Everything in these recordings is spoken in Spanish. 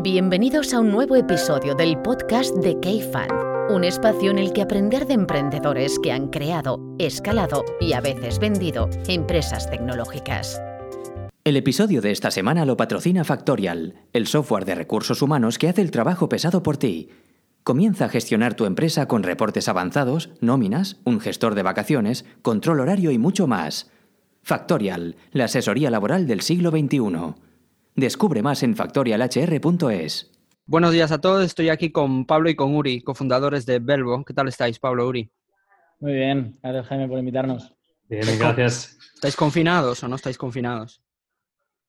Bienvenidos a un nuevo episodio del podcast de K-Fan, un espacio en el que aprender de emprendedores que han creado, escalado y a veces vendido empresas tecnológicas. El episodio de esta semana lo patrocina Factorial, el software de recursos humanos que hace el trabajo pesado por ti. Comienza a gestionar tu empresa con reportes avanzados, nóminas, un gestor de vacaciones, control horario y mucho más. Factorial, la asesoría laboral del siglo XXI. Descubre más en factorialhr.es. Buenos días a todos, estoy aquí con Pablo y con Uri, cofundadores de Belvo. ¿Qué tal estáis, Pablo, Uri? Muy bien, gracias Jaime por invitarnos. Bien, gracias. ¿Estáis confinados o no estáis confinados?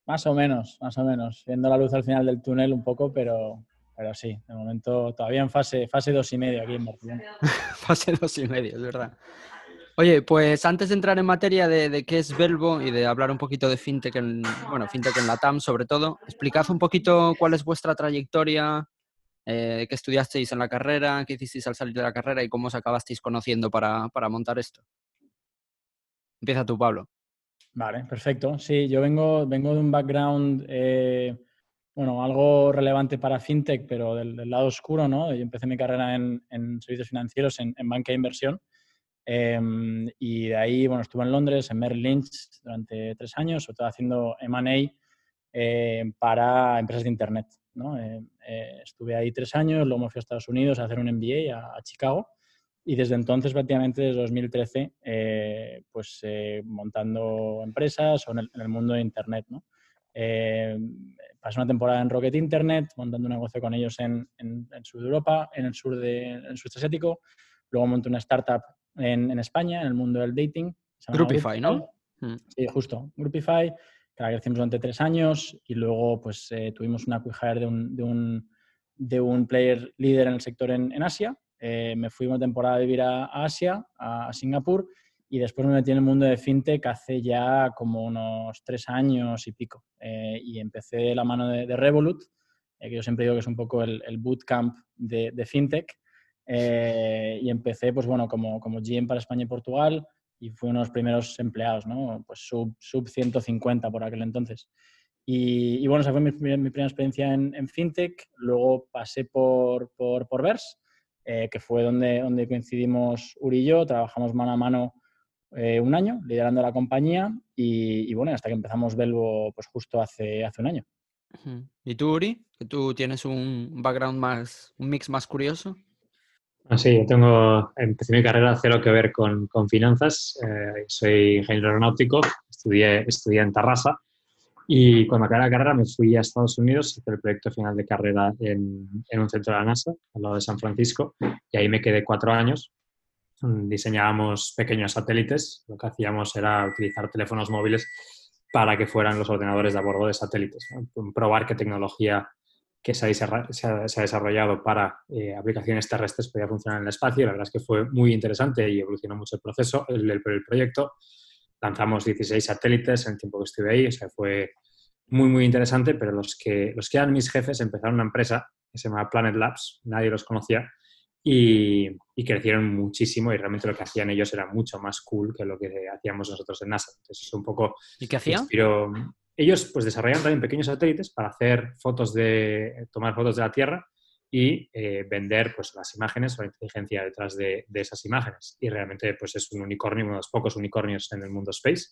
Más o menos, más o menos. Viendo la luz al final del túnel un poco, pero, pero sí, de momento todavía en fase, fase dos y medio aquí en Barcelona. fase dos y medio, es verdad. Oye, pues antes de entrar en materia de, qué es Belvo y de hablar un poquito de fintech en, bueno, fintech en la TAM sobre todo, explicad un poquito cuál es vuestra trayectoria, eh, qué estudiasteis en la carrera, qué hicisteis al salir de la carrera y cómo os acabasteis conociendo para, montar esto. Empieza tú, Pablo. Vale, perfecto. Sí, yo vengo, vengo de un background, eh, bueno, algo relevante para fintech, pero del, lado oscuro, ¿no? Yo empecé mi carrera en, servicios financieros, en, en banca de inversión Em, y de ahí, bueno, estuve en Londres, en Merrill Lynch, durante tres años, sobre todo haciendo M&A eh, para empresas de Internet. ¿no? Eh, eh, estuve ahí tres años, luego me fui a Estados Unidos a hacer un MBA a, Chicago y desde entonces, prácticamente desde 2013, pues montando empresas o en el, mundo de Internet. ¿no? pasé una temporada en Rocket Internet, montando un negocio con ellos en, en, en sur de Europa, en el sur, de, en el sudeste asiático. Luego monté una startup en, España, en el mundo del dating. Groupify, ¿no? Mm. Sí, justo. Groupify, que la crecimos durante tres años y luego pues eh, tuvimos una acquihire de un, de, un, de un player líder en el sector en, Asia. Eh, me fui una temporada a vivir a, Asia, a, Singapur, y después me metí en el mundo de fintech hace ya como unos tres años y pico. Eh, y empecé la mano de, Revolut, que yo siempre digo que es un poco el, el bootcamp de, de fintech. Eh, y empecé, pues bueno, como, como GM para España y Portugal y fui uno de los primeros empleados, ¿no? Pues sub, sub 150 por aquel entonces. Y, bueno, esa fue mi, mi primera experiencia en, en, FinTech. Luego pasé por, por, por Vers, eh, que fue donde, donde coincidimos Uri y yo. Trabajamos mano a mano eh, un año liderando la compañía y, y, bueno, hasta que empezamos Belvo pues justo hace, hace un año. ¿Y tú, Uri? ¿Que tú tienes un background más, un mix más curioso? Ah, sí, yo tengo, empecé mi carrera cero que ver con, con finanzas. Eh, soy ingeniero aeronáutico, estudié, estudié en Tarrasa y cuando acabé la carrera me fui a Estados Unidos a hacer el proyecto final de carrera en, en un centro de la NASA, al lado de San Francisco, y ahí me quedé cuatro años. Diseñábamos pequeños satélites, lo que hacíamos era utilizar teléfonos móviles para que fueran los ordenadores de a bordo de satélites, probar qué tecnología que se ha, desarrollado para eh, aplicaciones terrestres podía funcionar en el espacio. La verdad es que fue muy interesante y evolucionó mucho el proceso, el, el, proyecto. Lanzamos 16 satélites en el tiempo que estuve ahí, o sea, fue muy, muy interesante, pero los que, los que eran mis jefes empezaron una empresa que se llama Planet Labs, nadie los conocía, y, crecieron muchísimo y realmente lo que hacían ellos era mucho más cool que lo que hacíamos nosotros en NASA. Entonces, un poco... ¿Y qué hacían? Ellos pues desarrollan también pequeños satélites para hacer fotos de, tomar fotos de la Tierra y eh, vender pues las imágenes o la inteligencia detrás de, esas imágenes. Y realmente pues es un unicornio, uno de los pocos unicornios en el mundo space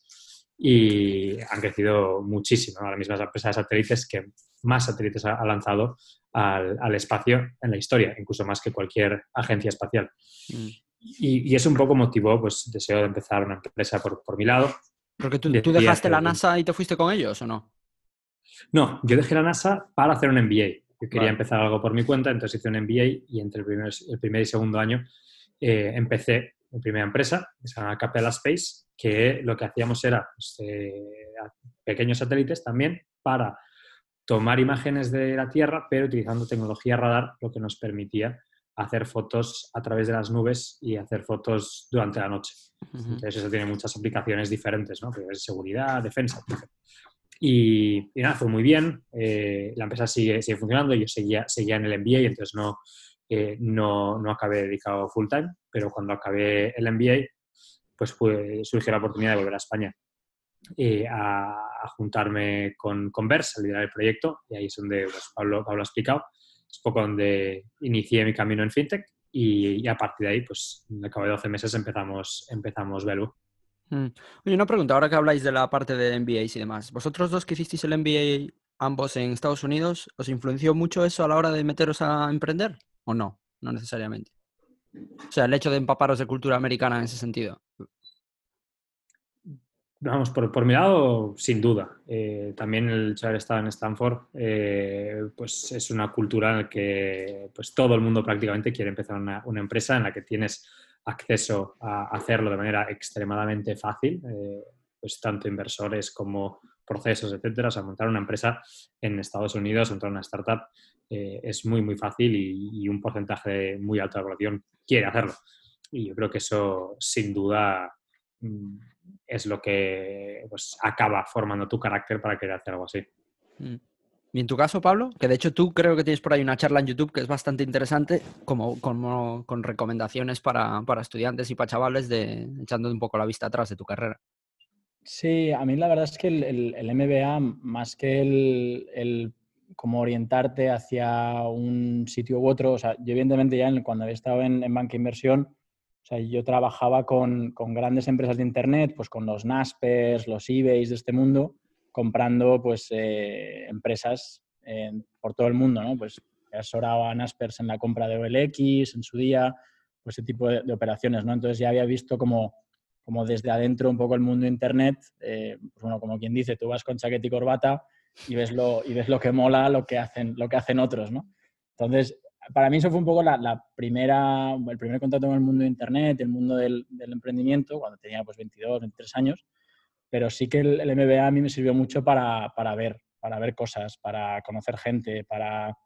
y han crecido muchísimo. Ahora mismo es la empresa de satélites que más satélites ha, lanzado al, espacio en la historia, incluso más que cualquier agencia espacial. Mm. Y, eso un poco motivó, pues, deseo de empezar una empresa por, por mi lado. Porque tú, tú dejaste la NASA y te fuiste con ellos, ¿o no? No, yo dejé la NASA para hacer un MBA. Yo quería empezar algo por mi cuenta, entonces hice un MBA y entre el primer, el primer y segundo año eh, empecé mi primera empresa, que se llama Capella Space, que lo que hacíamos era pues, eh, pequeños satélites también para tomar imágenes de la Tierra, pero utilizando tecnología radar, lo que nos permitía hacer fotos a través de las nubes y hacer fotos durante la noche. Entonces eso tiene muchas aplicaciones diferentes, ¿no? seguridad, defensa, Y, nada, fue muy bien. Eh, la empresa sigue, sigue funcionando. Yo seguía, seguía en el MBA y entonces no, eh, no, no, acabé dedicado full time, pero cuando acabé el MBA, pues surgió la oportunidad de volver a España. a, juntarme con, con Vers, a liderar el proyecto, y ahí es donde pues, Pablo, Pablo ha explicado, es poco donde inicié mi camino en FinTech y, a partir de ahí, pues al cabo de 12 meses empezamos, empezamos Velu. Mm. Oye, una pregunta, ahora que habláis de la parte de MBAs y demás, ¿vosotros dos que hicisteis el MBA ambos en Estados Unidos, ¿os influenció mucho eso a la hora de meteros a emprender o no? No necesariamente. O sea, el hecho de empaparos de cultura americana en ese sentido. Vamos, por, por mi lado, sin duda. Eh, también el hecho de haber estado en Stanford, eh, pues es una cultura en la que pues, todo el mundo prácticamente quiere empezar una, una empresa en la que tienes acceso a hacerlo de manera extremadamente fácil, eh, pues tanto inversores como procesos, etcétera. O sea, montar una empresa en Estados Unidos, montar una startup, es muy, muy fácil y, y, un porcentaje muy alto de la población quiere hacerlo. Y yo creo que eso, sin duda, mm, es lo que pues, acaba formando tu carácter para querer hacer algo así. Mm. Y en tu caso, Pablo, que de hecho tú creo que tienes por ahí una charla en YouTube que es bastante interesante, como, como con recomendaciones para, para, estudiantes y para chavales, de, echando un poco la vista atrás de tu carrera. Sí, a mí la verdad es que el, el, MBA, más que el, el, como orientarte hacia un sitio u otro, o sea, yo evidentemente ya cuando había estado en, en banca inversión, o sea, yo trabajaba con, con, grandes empresas de Internet, pues con los Naspers, los eBays de este mundo, comprando pues eh, empresas por todo el mundo, ¿no? Pues asesoraba a Naspers en la compra de OLX en su día, pues ese tipo de, de, operaciones, ¿no? Entonces ya había visto como, como desde adentro un poco el mundo de Internet, eh, pues bueno, como quien dice, tú vas con chaqueta y corbata y ves lo, y ves lo que mola, lo que hacen, lo que hacen otros, ¿no? Entonces, para mí eso fue un poco la, primera, el primer contacto con el mundo de Internet, el mundo del, emprendimiento, cuando tenía pues 22, 23 años, pero sí que el, MBA a mí me sirvió mucho para, para, ver, para ver cosas, para conocer gente, para,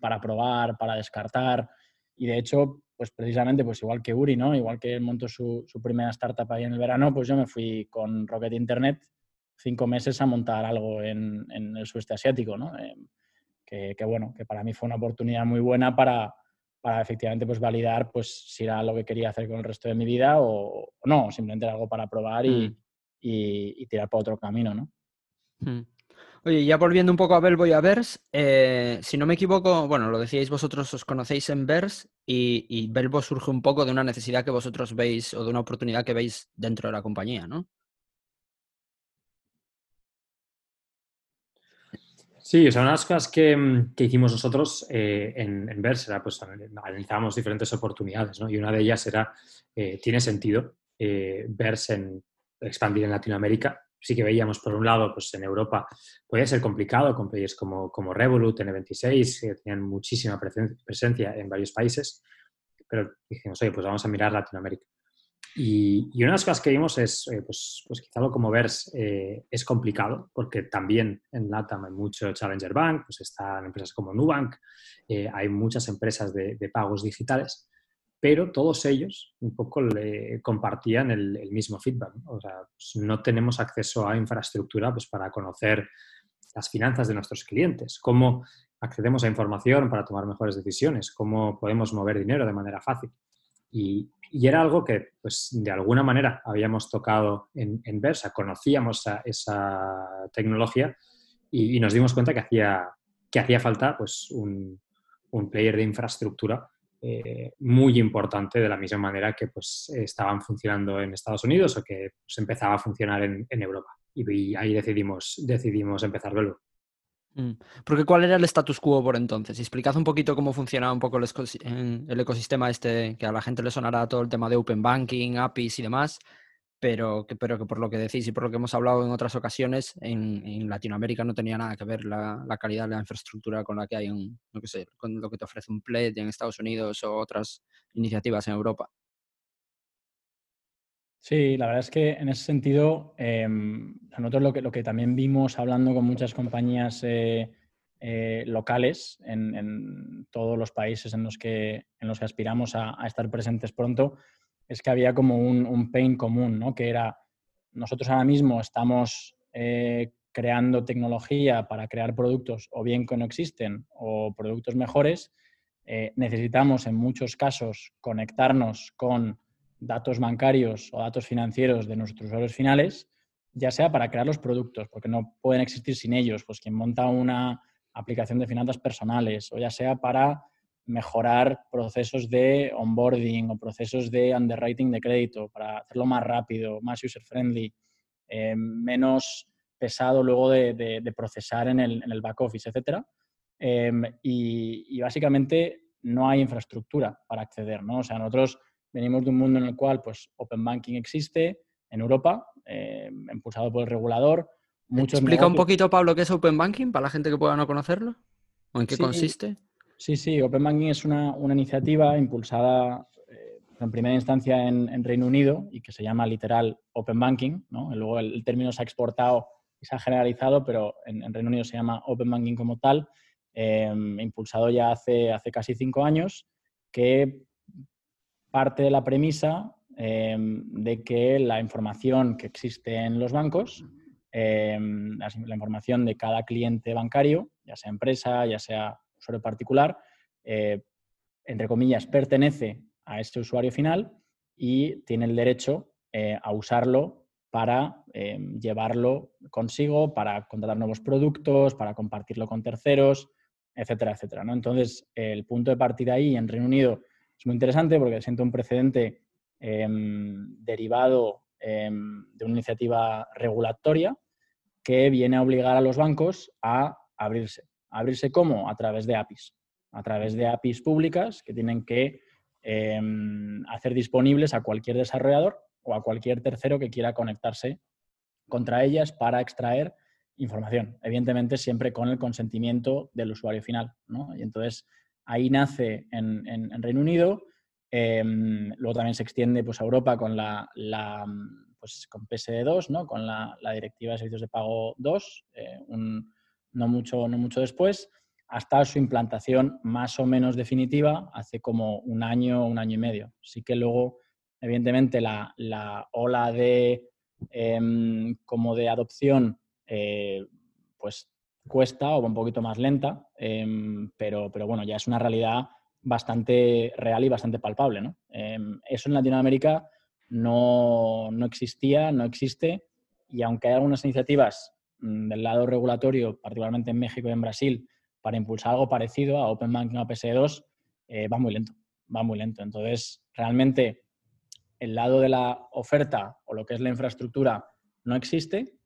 para probar, para descartar. Y de hecho, pues precisamente, pues igual que Uri, ¿no? Igual que montó su, su primera startup ahí en el verano, pues yo me fui con Rocket Internet cinco meses a montar algo en, en el sudeste asiático, ¿no? Eh, que, bueno, que para mí fue una oportunidad muy buena para, para efectivamente pues validar pues si era lo que quería hacer con el resto de mi vida o, no, simplemente era algo para probar y, mm. y, tirar por otro camino, ¿no? Mm. Oye, ya volviendo un poco a Belbo y a Vers, eh, si no me equivoco, bueno, lo decíais vosotros, os conocéis en Vers y, y Belbo surge un poco de una necesidad que vosotros veis o de una oportunidad que veis dentro de la compañía, ¿no? Sí, de las cosas que, mm, que hicimos nosotros eh, en, en Vers era, pues, analizábamos diferentes oportunidades, ¿no? Y una de ellas era, eh, ¿tiene sentido eh, Vers en expandir en Latinoamérica? Sí que veíamos, por un lado, pues en Europa podía ser complicado con players como, como Revolut, N26, que tenían muchísima presencia en varios países, pero dijimos, oye, pues vamos a mirar Latinoamérica. Y, una de las cosas que vimos es, eh, pues, pues, quizá algo como VERS eh, es complicado, porque también en LATAM hay mucho Challenger Bank, pues están empresas como Nubank, eh, hay muchas empresas de, pagos digitales, pero todos ellos un poco le compartían el, mismo feedback. ¿no? O sea, pues no tenemos acceso a infraestructura pues, para conocer las finanzas de nuestros clientes, cómo accedemos a información para tomar mejores decisiones, cómo podemos mover dinero de manera fácil. Y, y era algo que, pues, de alguna manera habíamos tocado en, en Versa, conocíamos esa tecnología y, nos dimos cuenta que hacía, que hacía falta pues, un, un player de infraestructura eh, muy importante de la misma manera que pues, estaban funcionando en Estados Unidos o que pues, empezaba a funcionar en, Europa. Y, ahí decidimos, decidimos empezar luego. Mm. Porque ¿cuál era el status quo por entonces? Explicad un poquito cómo funcionaba un poco el, ecosistema este, que a la gente le sonará todo el tema de Open Banking, APIs y demás, pero que, pero que por lo que decís y por lo que hemos hablado en otras ocasiones, en, Latinoamérica no tenía nada que ver la, calidad de la infraestructura con la que hay en, con lo que te ofrece un PLED en Estados Unidos o otras iniciativas en Europa. Sí, la verdad es que en ese sentido, eh, nosotros lo que, lo que también vimos hablando con muchas compañías eh, eh, locales en, todos los países en los que, en los que aspiramos a, estar presentes pronto, es que había como un, un, pain común, ¿no? que era, nosotros ahora mismo estamos creando tecnología para crear productos o bien que no existen o productos mejores, necesitamos en muchos casos conectarnos con datos bancarios o datos financieros de nuestros usuarios finales ya sea para crear los productos, porque no pueden existir sin ellos, pues quien monta una aplicación de finanzas personales, o ya sea para mejorar procesos de onboarding o procesos de underwriting de crédito, para hacerlo más rápido, más user-friendly, eh, menos pesado luego de, procesar en el, back office, etc. Em, y, básicamente no hay infraestructura para acceder, ¿no? O sea, nosotros venimos de un mundo en el cual pues Open Banking existe en Europa, em, impulsado por el regulador. Muchos Explica un poquito, Pablo, qué es Open Banking para la gente que pueda no conocerlo o en qué consiste. Sí, sí, Open Banking es una, una iniciativa impulsada eh, en primera instancia en, Reino Unido y que se llama literal Open Banking. ¿no? Luego el, término se ha exportado y se ha generalizado, pero en, en Reino Unido se llama Open Banking como tal Em, impulsado ya hace, hace casi cinco años, que parte de la premisa em, de que la información que existe en los bancos, em, la, información de cada cliente bancario, ya sea empresa, ya sea usuario particular, eh, entre comillas, pertenece a este usuario final y tiene el derecho eh, a usarlo para llevarlo consigo, para contratar nuevos productos, para compartirlo con terceros, etcétera, etcétera. ¿no? Entonces, el punto de partida ahí en Reino Unido es muy interesante porque siento un precedente em, derivado em, de una iniciativa regulatoria que viene a obligar a los bancos a abrirse. ¿Abrirse cómo? A través de APIs. A través de APIs públicas que tienen que em, hacer disponibles a cualquier desarrollador o a cualquier tercero que quiera conectarse contra ellas para extraer información, evidentemente siempre con el consentimiento del usuario final. Y entonces ahí nace en, Reino Unido, em, luego también se extiende pues, a Europa con la, pues, con PSD2, ¿no? con la, Directiva de Servicios de Pago 2, eh, no, mucho, no mucho después, hasta su implantación más o menos definitiva hace como un año, un año y medio. Sí que luego, evidentemente, la, ola de, em, como de adopción eh, pues cuesta o un poquito más lenta, em, pero, pero bueno, ya es una realidad bastante real y bastante palpable. ¿no? Em, eso en Latinoamérica no, no, existía, no existe, y aunque hay algunas iniciativas mm, del lado regulatorio, particularmente en México y en Brasil, para impulsar algo parecido a Open Banking o PS2, eh, va muy lento, va muy lento. Entonces, realmente el lado de la oferta o lo que es la infraestructura no existe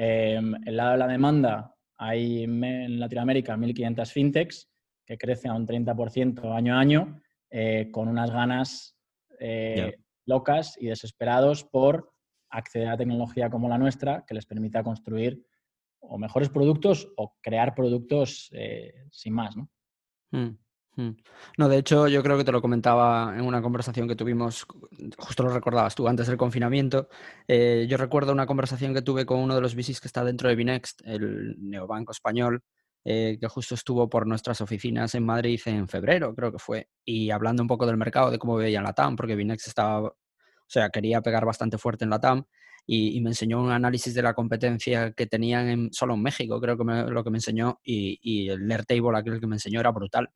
Em, el lado de la demanda, hay en Latinoamérica 1.500 fintechs que crecen a un 30% año a año, eh, con unas ganas eh, locas y desesperados por acceder a tecnología como la nuestra que les permita construir o mejores productos o crear productos eh, sin más. ¿no? Hmm. Mm. No, de hecho, yo creo que te lo comentaba en una conversación que tuvimos, justo lo recordabas tú, antes del confinamiento. Eh, yo recuerdo una conversación que tuve con uno de los VCs que está dentro de Binext, el neobanco español, eh, que justo estuvo por nuestras oficinas en Madrid en febrero, creo que fue, y hablando un poco del mercado, de cómo veían la TAM, porque Binext estaba, o sea, quería pegar bastante fuerte en la TAM. Y, me enseñó un análisis de la competencia que tenían en, solo en México, creo que lo que me enseñó, y, y el Airtable, aquel que me enseñó, era brutal.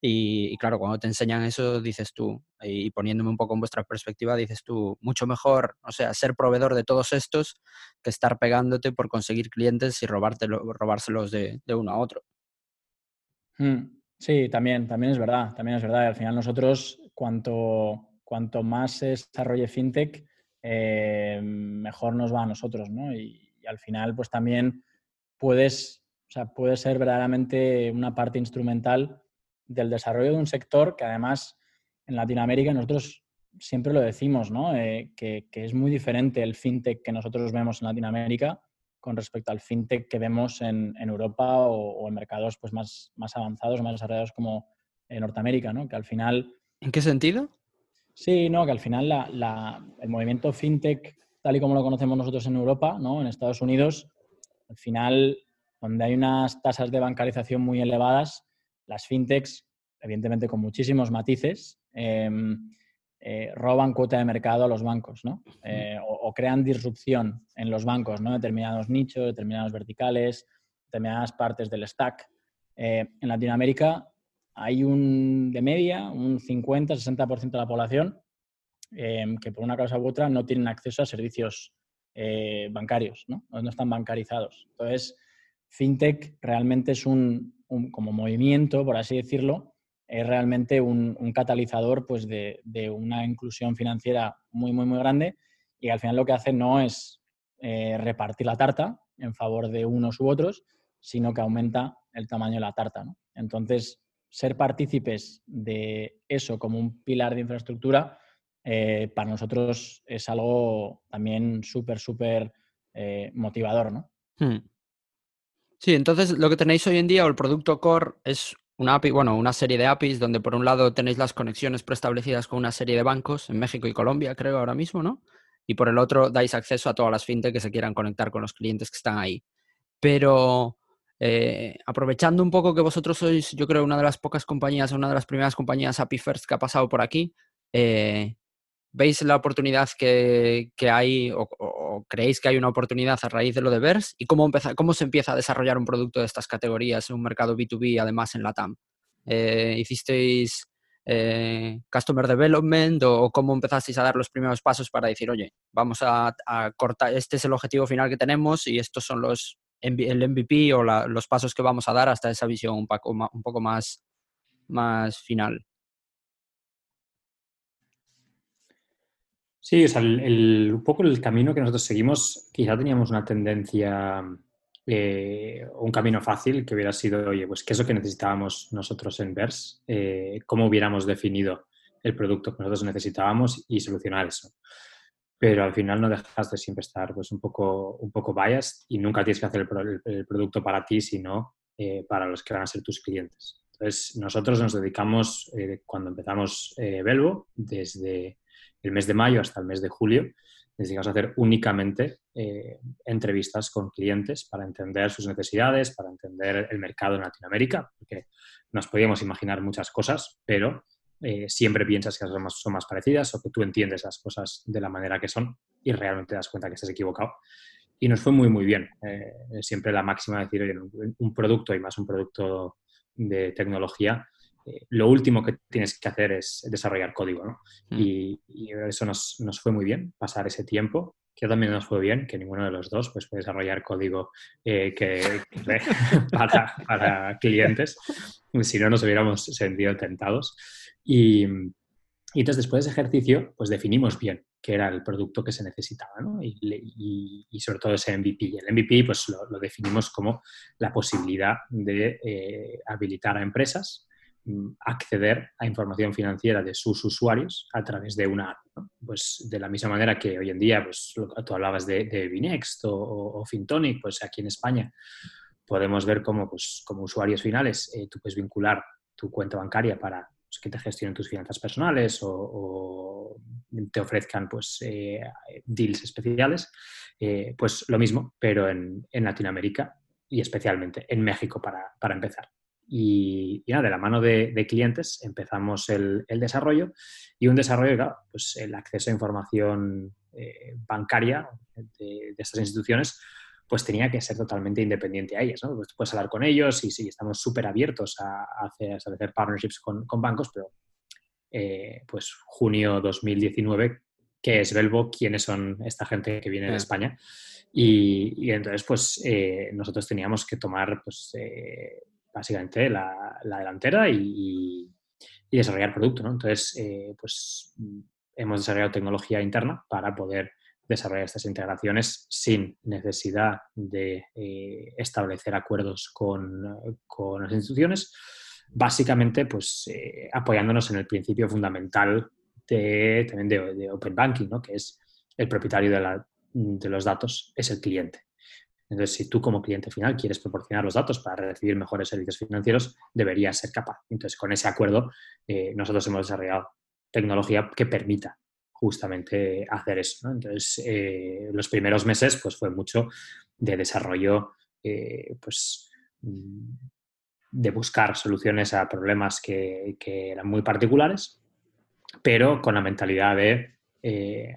Y, claro, cuando te enseñan eso, dices tú, y poniéndome un poco en vuestra perspectiva, dices tú, mucho mejor, o sea, ser proveedor de todos estos que estar pegándote por conseguir clientes y robárselos de, uno a otro. Mm, sí, también, también es verdad, también es verdad. al final nosotros, cuanto, cuanto más se desarrolle FinTech, eh, mejor nos va a nosotros, ¿no? Y, y, al final, pues también puedes, o sea, puede ser verdaderamente una parte instrumental del desarrollo de un sector que además en Latinoamérica nosotros siempre lo decimos, ¿no? Eh, que, es muy diferente el fintech que nosotros vemos en Latinoamérica con respecto al fintech que vemos en, Europa o, en mercados pues, más, más avanzados, más desarrollados como en Norteamérica, ¿no? Que al final... ¿En qué sentido? Sí, no, que al final el movimiento fintech, tal y como lo conocemos nosotros en Europa, ¿no? En Estados Unidos, al final, donde hay unas tasas de bancarización muy elevadas, las fintechs, evidentemente con muchísimos matices, em, eh, roban cuota de mercado a los bancos, ¿no? Eh, o, crean disrupción en los bancos, ¿no? Determinados nichos, determinados verticales, determinadas partes del stack. Eh, en Latinoamérica hay un, de media, un 50-60% de la población em, que por una causa u otra no tienen acceso a servicios bancarios, ¿no? ¿no? están bancarizados. Entonces, FinTech realmente es un, como movimiento, por así decirlo, es realmente un, catalizador pues, de, una inclusión financiera muy, muy, muy grande y al final lo que hace no es eh, repartir la tarta en favor de unos u otros, sino que aumenta el tamaño de la tarta. Entonces, ser partícipes de eso como un pilar de infraestructura, eh, para nosotros es algo también súper, súper eh, motivador, ¿no? Hmm. Sí, entonces lo que tenéis hoy en día o el producto core es una API, bueno, una serie de APIs donde por un lado tenéis las conexiones preestablecidas con una serie de bancos en México y Colombia, creo ahora mismo, ¿no? Y por el otro dais acceso a todas las fintech que se quieran conectar con los clientes que están ahí. Pero eh, aprovechando un poco que vosotros sois, yo creo, una de las pocas compañías, una de las primeras compañías API First que ha pasado por aquí, eh, ¿veis la oportunidad que, hay o, creéis que hay una oportunidad a raíz de lo de VERS? ¿Y cómo, cómo se empieza a desarrollar un producto de estas categorías en un mercado B2B, además en la TAM? Eh, ¿Hicisteis Customer Development o, cómo empezasteis a dar los primeros pasos para decir, oye, vamos a cortar, este es el objetivo final que tenemos y estos son los el MVP o los pasos que vamos a dar hasta esa visión un poco, más final. Sí, o sea, el, un poco el camino que nosotros seguimos, quizá teníamos una tendencia, eh, un camino fácil que hubiera sido, oye, pues qué es lo que necesitábamos nosotros en VERS, eh, cómo hubiéramos definido el producto que nosotros necesitábamos y solucionar eso pero al final no dejas de siempre estar pues, un, poco, un poco biased y nunca tienes que hacer el, producto para ti, sino eh, para los que van a ser tus clientes. Entonces, nosotros nos dedicamos, eh, cuando empezamos eh, Belvo, desde el mes de mayo hasta el mes de julio, dedicamos hacer únicamente entrevistas con clientes para entender sus necesidades, para entender el mercado en Latinoamérica, porque nos podíamos imaginar muchas cosas, pero eh, siempre piensas que son más, son más parecidas o que tú entiendes las cosas de la manera que son y realmente te das cuenta que estás equivocado. Y nos fue muy, muy bien. Eh, siempre la máxima de decir, oye, un producto y más un producto de tecnología, eh, lo último que tienes que hacer es desarrollar código. ¿no? Mm. Y, eso nos, nos, fue muy bien, pasar ese tiempo que también nos fue bien, que ninguno de los dos pues, puede desarrollar código que, para, para, clientes, si no nos hubiéramos sentido tentados. Y, entonces después de ese ejercicio, pues definimos bien qué era el producto que se necesitaba, ¿no? y, sobre todo ese MVP. El MVP pues lo, definimos como la posibilidad de eh, habilitar a empresas acceder a información financiera de sus usuarios a través de una app. Pues de la misma manera que hoy en día, pues tú hablabas de, de Binext o, Fintonic, pues aquí en España podemos ver cómo, pues, como usuarios finales eh, tú puedes vincular tu cuenta bancaria para pues, que te gestionen tus finanzas personales o, te ofrezcan pues, eh, deals especiales, eh, pues lo mismo, pero en, Latinoamérica y especialmente en México para, empezar. Y, nada, de la mano de, clientes empezamos el, desarrollo y un desarrollo, pues el acceso a información eh, bancaria de, estas instituciones pues tenía que ser totalmente independiente a ellas. ¿no? Pues puedes hablar con ellos y sí, estamos súper abiertos a, hacer, establecer partnerships con, bancos, pero eh, pues junio 2019, ¿qué es Belvo? ¿Quiénes son esta gente que viene de España? Y, entonces, pues eh, nosotros teníamos que tomar, pues, eh, básicamente la, delantera y, desarrollar producto, ¿no? Entonces, pues hemos desarrollado tecnología interna para poder desarrollar estas integraciones sin necesidad de eh, establecer acuerdos con, las instituciones, básicamente pues eh, apoyándonos en el principio fundamental de, también de, Open Banking, ¿no? que es el propietario de, de los datos, es el cliente. Entonces, si tú como cliente final quieres proporcionar los datos para recibir mejores servicios financieros, deberías ser capaz. Entonces, con ese acuerdo, eh, nosotros hemos desarrollado tecnología que permita justamente hacer eso. Entonces, eh, los primeros meses pues, fue mucho de desarrollo, eh, pues, mm, de buscar soluciones a problemas que, eran muy particulares, pero con la mentalidad de eh,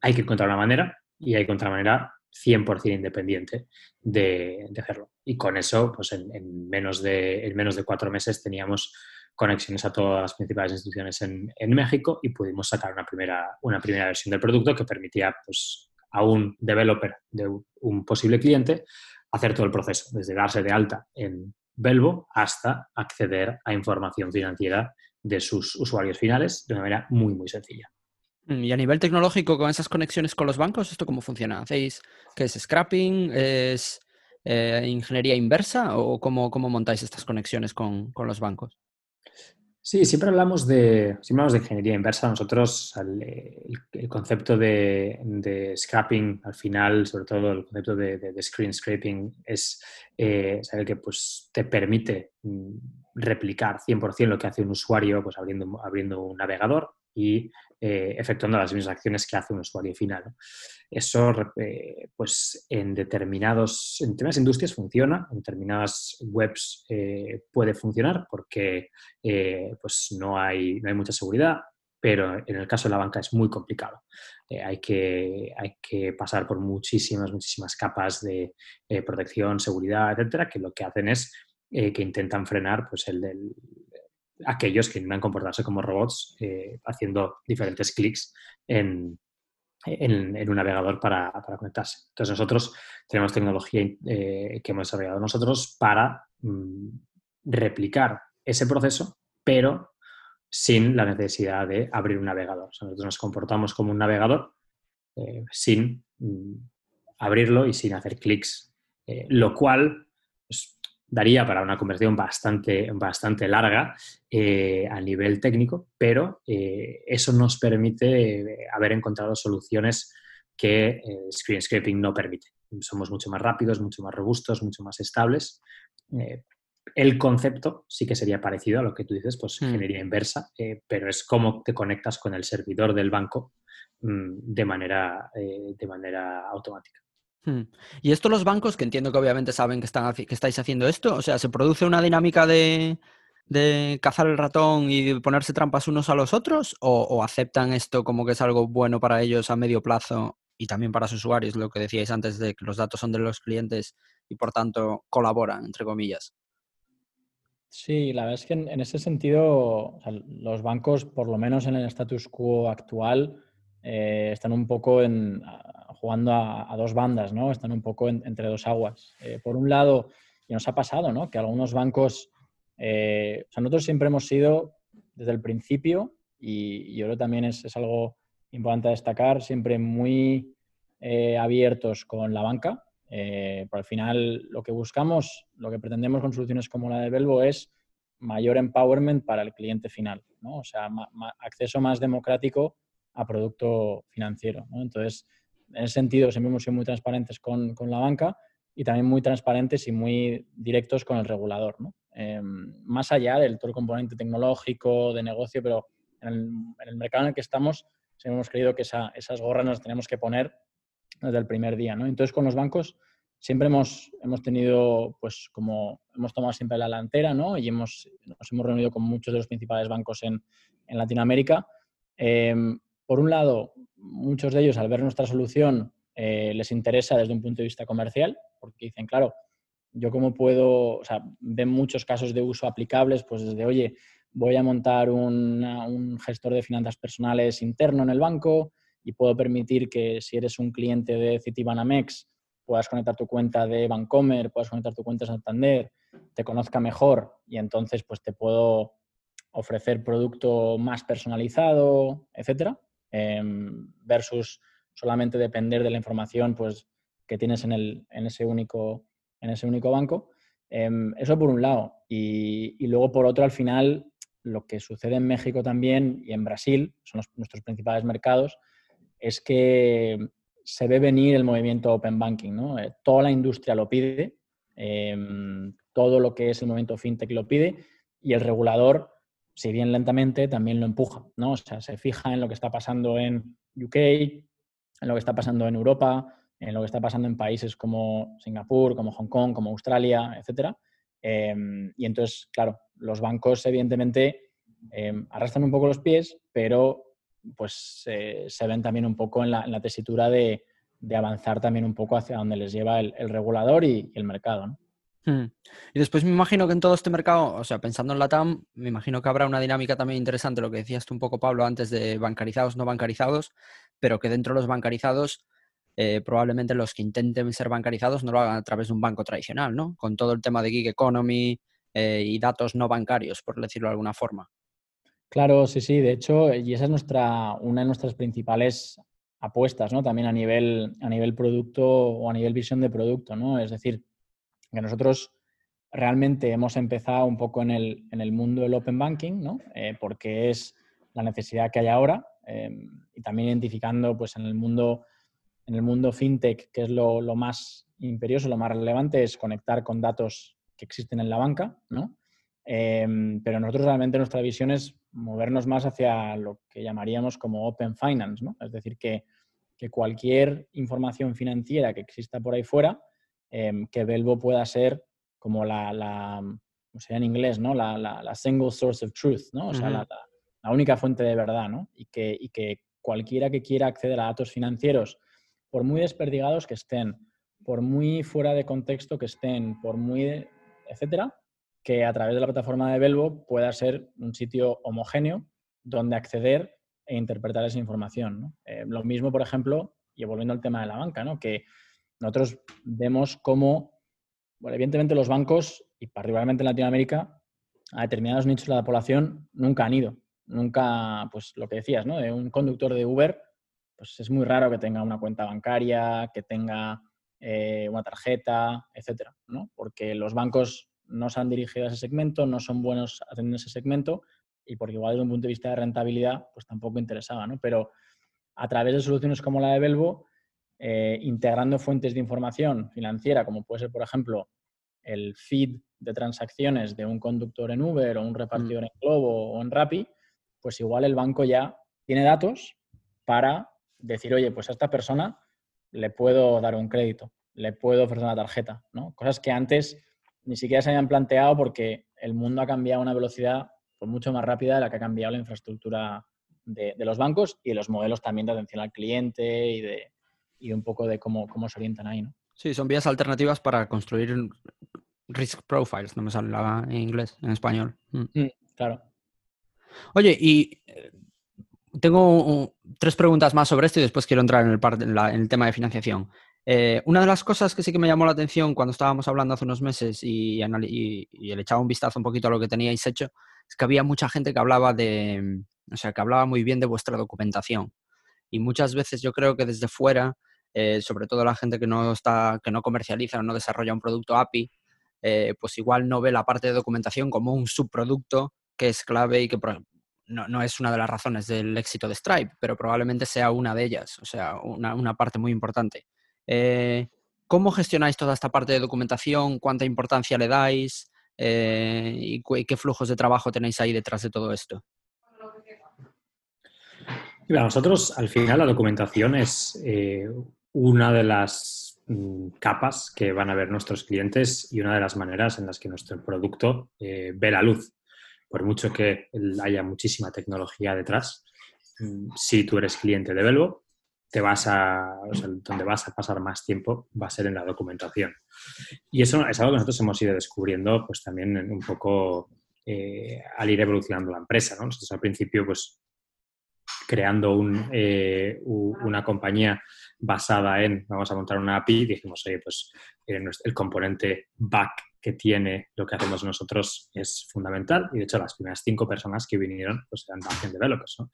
hay que encontrar una manera y hay que encontrar una manera 100% independiente de, hacerlo. Y con eso, pues en, menos de, en menos de cuatro meses teníamos conexiones a todas las principales instituciones en, México y pudimos sacar una primera, una primera versión del producto que permitía pues, a un developer de un posible cliente hacer todo el proceso, desde darse de alta en Belvo hasta acceder a información financiera de sus usuarios finales de una manera muy, muy sencilla. Mm, y a nivel tecnológico, con esas conexiones con los bancos, ¿esto cómo funciona? ¿Hacéis qué es scrapping? ¿Es eh, ingeniería inversa? ¿O cómo, cómo, montáis estas conexiones con, con, los bancos? Sí, siempre hablamos de, siempre hablamos de ingeniería inversa. Nosotros, el, concepto de, de, scrapping, al final, sobre todo el concepto de, de screen scraping, es eh, saber que pues, te permite mm, replicar 100% lo que hace un usuario pues, abriendo, abriendo un navegador y eh, efectuando las mismas acciones que hace un usuario final. Eso, eh, pues, en determinados, en determinadas industrias funciona, en determinadas webs eh, puede funcionar porque pues no, hay, no hay mucha seguridad, pero en el caso de la banca es muy complicado. hay, que, hay que pasar por muchísimas, muchísimas capas de protección, seguridad, etcétera, que lo que hacen es que intentan frenar pues, el, del aquellos que intentan comportarse como robots eh, haciendo diferentes clics en, un navegador para, conectarse. Entonces nosotros tenemos tecnología eh, que hemos desarrollado nosotros para mm, replicar ese proceso, pero sin la necesidad de abrir un navegador. nosotros nos comportamos como un navegador eh, sin mm, abrirlo y sin hacer clics, lo cual daría para una conversión bastante, bastante larga eh, a nivel técnico, pero eh, eso nos permite eh, haber encontrado soluciones que Screen Scraping no permite. Somos mucho más rápidos, mucho más robustos, mucho más estables. el concepto sí que sería parecido a lo que tú dices, pues hmm. ingeniería inversa, pero es cómo te conectas con el servidor del banco mm, de, manera, de manera automática. Y esto los bancos, que entiendo que obviamente saben que, están, que estáis haciendo esto, o sea, ¿se produce una dinámica de, cazar el ratón y ponerse trampas unos a los otros? O, aceptan esto como que es algo bueno para ellos a medio plazo y también para sus usuarios, lo que decíais antes de que los datos son de los clientes y por tanto colaboran, entre comillas? Sí, la verdad es que en, ese sentido los bancos, por lo menos en el status quo actual, eh, están un poco en, jugando a, dos bandas, ¿no? Están un poco entre dos aguas. Eh, por un lado, y nos ha pasado, ¿no? Que algunos bancos, eh, o sea, nosotros siempre hemos sido desde el principio, y, yo creo que también es, algo importante a destacar, siempre muy eh, abiertos con la banca. por al final, lo que buscamos, lo que pretendemos con soluciones como la de Belvo es mayor empowerment para el cliente final, ¿no? O sea, acceso más democrático a producto financiero, ¿no? Entonces, en ese sentido siempre hemos sido muy transparentes con, con la banca y también muy transparentes y muy directos con el regulador. ¿no? Em, más allá del todo el componente tecnológico, de negocio, pero en el, en el, mercado en el que estamos, siempre hemos creído que esa, esas gorras nos tenemos que poner desde el primer día. ¿no? Entonces, con los bancos siempre hemos, hemos tenido, pues como hemos tomado siempre la delantera ¿no? y hemos, nos hemos reunido con muchos de los principales bancos en, en Latinoamérica. Eh, por un lado, muchos de ellos al ver nuestra solución eh, les interesa desde un punto de vista comercial, porque dicen, claro, yo cómo puedo, o sea, ven muchos casos de uso aplicables, pues desde, oye, voy a montar un gestor de finanzas personales interno en el banco y puedo permitir que si eres un cliente de Citibanamex puedas conectar tu cuenta de Bancomer, puedas conectar tu cuenta de Santander, te conozca mejor y entonces pues te puedo ofrecer producto más personalizado, etcétera. Em, versus solamente depender de la información pues, que tienes en, el, en, ese, único, en ese único banco. Em, eso por un lado. Y, luego por otro, al final, lo que sucede en México también y en Brasil, son nuestros principales mercados, es que se ve venir el movimiento Open Banking. ¿no? Eh, toda la industria lo pide, em, todo lo que es el movimiento FinTech lo pide y el regulador si bien lentamente, también lo empuja, ¿no? O sea, se fija en lo que está pasando en UK, en lo que está pasando en Europa, en lo que está pasando en países como Singapur, como Hong Kong, como Australia, etc. Em, y entonces, claro, los bancos evidentemente em, arrastran un poco los pies, pero pues se ven también un poco en la, tesitura de, avanzar también un poco hacia donde les lleva el, regulador y, y el mercado, ¿no? Hmm. Y después me imagino que en todo este mercado, o sea, pensando en la TAM, me imagino que habrá una dinámica también interesante, lo que decías tú un poco, Pablo, antes de bancarizados, no bancarizados, pero que dentro de los bancarizados eh, probablemente los que intenten ser bancarizados no lo hagan a través de un banco tradicional, ¿no? Con todo el tema de gig economy eh, y datos no bancarios, por decirlo de alguna forma. Claro, sí, sí. De hecho, y esa es nuestra, una de nuestras principales apuestas, ¿no? También a nivel, a nivel producto o a nivel visión de producto, ¿no? Es decir, que nosotros realmente hemos empezado un poco en el, en el mundo del open banking, ¿no? Eh, porque es la necesidad que hay ahora em, y también identificando pues en el mundo en el mundo fintech que es lo, lo, más imperioso, lo más relevante es conectar con datos que existen en la banca, ¿no? Em, pero nosotros realmente nuestra visión es movernos más hacia lo que llamaríamos como open finance, ¿no? Es decir, que, que cualquier información financiera que exista por ahí fuera, em, que Belvo pueda ser como la, la como sería en inglés, ¿no? La, la, single source of truth, ¿no? O sea, la, única fuente de verdad, ¿no? Y que, y que cualquiera que quiera acceder a datos financieros, por muy desperdigados que estén, por muy fuera de contexto que estén, por muy, etcétera, que a través de la plataforma de Belvo pueda ser un sitio homogéneo donde acceder e interpretar esa información. ¿no? Eh, lo mismo, por ejemplo, y volviendo al tema de la banca, ¿no? que nosotros vemos cómo bueno, evidentemente los bancos, y particularmente en Latinoamérica, a determinados nichos de la población nunca han ido. Nunca, pues lo que decías, ¿no? De un conductor de Uber, pues es muy raro que tenga una cuenta bancaria, que tenga eh, una tarjeta, etcétera, ¿no? Porque los bancos no se han dirigido a ese segmento, no son buenos atendiendo ese segmento y porque igual desde un punto de vista de rentabilidad, pues tampoco interesaba, ¿no? Pero a través de soluciones como la de Belvo, eh, integrando fuentes de información financiera, como puede ser, por ejemplo, el feed de transacciones de un conductor en Uber o un repartidor mm. en Globo o en Rappi, pues igual el banco ya tiene datos para decir, oye, pues a esta persona le puedo dar un crédito, le puedo ofrecer una tarjeta, ¿no? Cosas que antes ni siquiera se habían planteado porque el mundo ha cambiado a una velocidad pues, mucho más rápida de la que ha cambiado la infraestructura de, de los bancos y los modelos también de atención al cliente y de, y un poco de cómo, cómo se orientan ahí, ¿no? Sí, son vías alternativas para construir risk profiles, no me sale en inglés, en español. Mm. Mm, claro. Oye, y eh, tengo tres preguntas más sobre esto y después quiero entrar en el, en el tema de financiación. Eh, una de las cosas que sí que me llamó la atención cuando estábamos hablando hace unos meses y, y, y, le echaba un vistazo un poquito a lo que teníais hecho, es que había mucha gente que hablaba de, o sea, que hablaba muy bien de vuestra documentación. Y muchas veces yo creo que desde fuera eh, sobre todo la gente que no, está, que no comercializa o no desarrolla un producto API, eh, pues igual no ve la parte de documentación como un subproducto que es clave y que no, es una de las razones del éxito de Stripe, pero probablemente sea una de ellas, o sea, una, parte muy importante. Eh, ¿Cómo gestionáis toda esta parte de documentación? ¿Cuánta importancia le dais? ¿Y qué flujos de trabajo tenéis ahí detrás de todo esto? Para nosotros, al final, la documentación es una de las mm, capas que van a ver nuestros clientes y una de las maneras en las que nuestro producto eh, ve la luz. Por mucho que haya muchísima tecnología detrás, mm, si tú eres cliente de Velvo, te vas a, donde vas a pasar más tiempo va a ser en la documentación. Y eso es algo que nosotros hemos ido descubriendo pues también un poco eh, al ir evolucionando la empresa. Nosotros al principio pues creando eh, una compañía basada en, vamos a montar una API, dijimos, oye, pues eh, el componente back que tiene lo que hacemos nosotros es fundamental y de hecho las primeras cinco personas que vinieron pues eran backend developers. ¿no?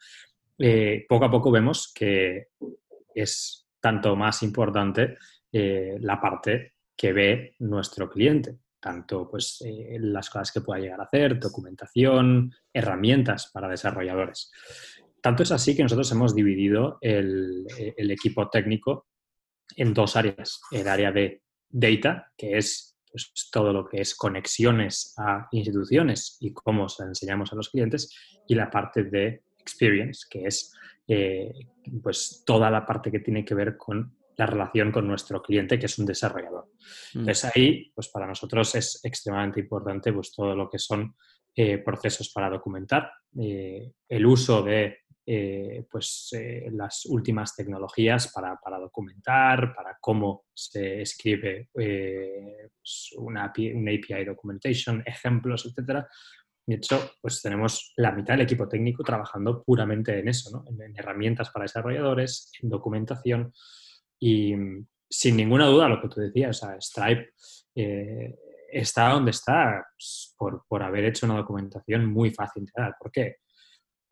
Eh, poco a poco vemos que es tanto más importante la parte que ve nuestro cliente, tanto pues las cosas que pueda llegar a hacer, documentación, herramientas para desarrolladores. Tanto es así que nosotros hemos dividido el, equipo técnico en dos áreas. El área de data, que es pues, todo lo que es conexiones a instituciones y cómo se enseñamos a los clientes, y la parte de experience, que es eh, pues toda la parte que tiene que ver con la relación con nuestro cliente, que es un desarrollador. Mm. Entonces ahí, pues para nosotros es extremadamente importante pues todo lo que son eh, procesos para documentar, eh, el uso de eh, pues, eh, las últimas tecnologías para, documentar, para cómo se escribe eh, pues, una, API, API documentation, ejemplos, etc. De hecho, pues tenemos la mitad del equipo técnico trabajando puramente en eso, en, herramientas para desarrolladores, en documentación, Y sin ninguna duda, lo que tú decías, o sea, Stripe eh, está donde está pues, por, haber hecho una documentación muy fácil de integrar. ¿Por qué?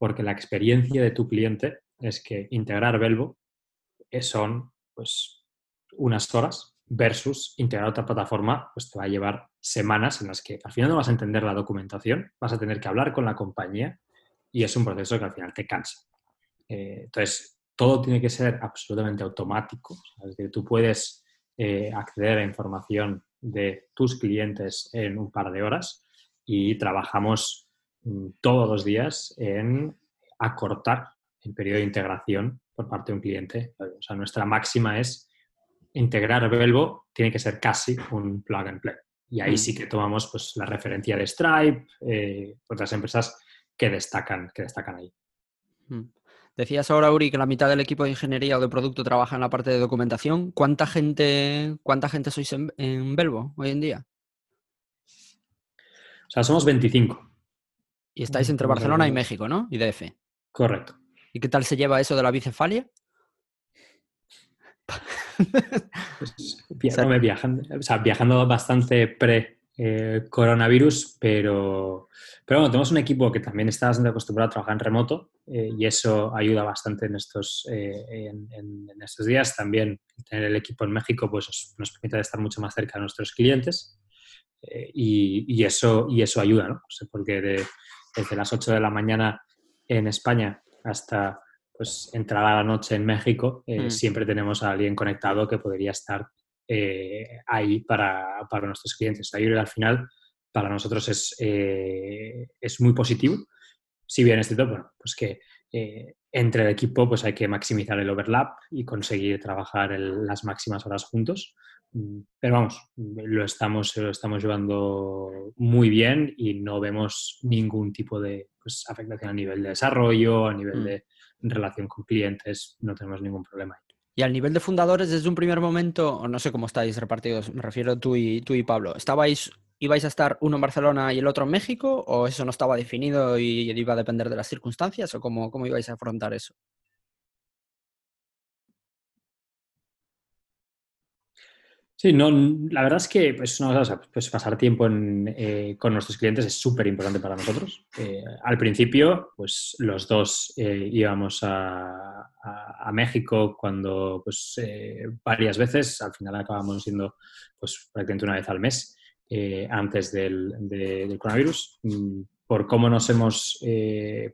Porque la experiencia de tu cliente es que integrar Velvo son pues, unas horas versus integrar otra plataforma, pues te va a llevar semanas en las que al final no vas a entender la documentación, vas a tener que hablar con la compañía y es un proceso que al final te cansa. Eh, entonces, todo tiene que ser absolutamente automático. Es decir, tú puedes eh, acceder a información de tus clientes en un par de horas y trabajamos todos los días en acortar el periodo de integración por parte de un cliente. O sea, nuestra máxima es integrar Velvo, tiene que ser casi un plug and play. Y ahí mm. sí que tomamos pues, la referencia de Stripe, eh, otras empresas que destacan, que destacan ahí. Mm. Decías ahora, Uri, que la mitad del equipo de ingeniería o de producto trabaja en la parte de documentación. ¿Cuánta gente, cuánta gente sois en, en hoy en día? O sea, somos 25. Y estáis entre Barcelona y México, ¿no? Y DF. Correcto. ¿Y qué tal se lleva eso de la bicefalia? Pues, viajando, o sea, viajando bastante pre eh, coronavirus, pero, pero bueno, tenemos un equipo que también está bastante acostumbrado a trabajar en remoto eh, y eso ayuda bastante en estos, eh, en, estos días. También tener el equipo en México pues, nos permite estar mucho más cerca de nuestros clientes y, eso, y eso ayuda, ¿no? porque desde las 8 de la mañana en España hasta pues entrada la noche en México, mm. siempre tenemos a alguien conectado que podría estar eh, ahí para, para, nuestros clientes. Ahí al final para nosotros es, eh, es muy positivo, si bien es cierto, bueno, pues que eh, entre el equipo pues hay que maximizar el overlap y conseguir trabajar las máximas horas juntos. Mm, pero vamos, lo estamos, lo estamos llevando muy bien y no vemos ningún tipo de pues, afectación a nivel de desarrollo, a nivel mm. de relación con clientes, no tenemos ningún problema. Y al nivel de fundadores, desde un primer momento, no sé cómo estáis repartidos, me refiero tú y, tú y Pablo, ¿estabais, ibais a estar uno en Barcelona y el otro en México? ¿O eso no estaba definido y iba a depender de las circunstancias? ¿O cómo, cómo ibais a afrontar eso? Sí, no, la verdad es que pues, pues pasar tiempo eh, con nuestros clientes es súper importante para nosotros. Eh, al principio, pues los dos eh, íbamos a, México cuando, pues varias veces, al final acabamos siendo pues prácticamente una vez al mes antes del, coronavirus. Mm, por cómo nos hemos,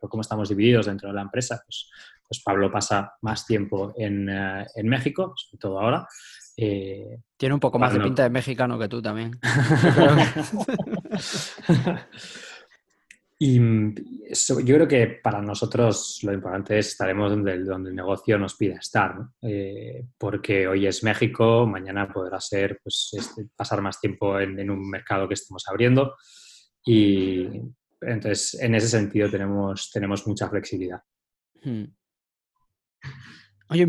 por cómo estamos divididos dentro de la empresa, pues, pues Pablo pasa más tiempo en, en México, sobre todo ahora. Eh, Tiene un poco más de pinta de mexicano que tú también. y yo creo que para nosotros lo importante es estaremos donde, donde el negocio nos pida estar, eh, porque hoy es México, mañana podrá ser pues, este, pasar más tiempo en, un mercado que estemos abriendo y entonces en ese sentido tenemos, tenemos mucha flexibilidad. Hmm. Oye,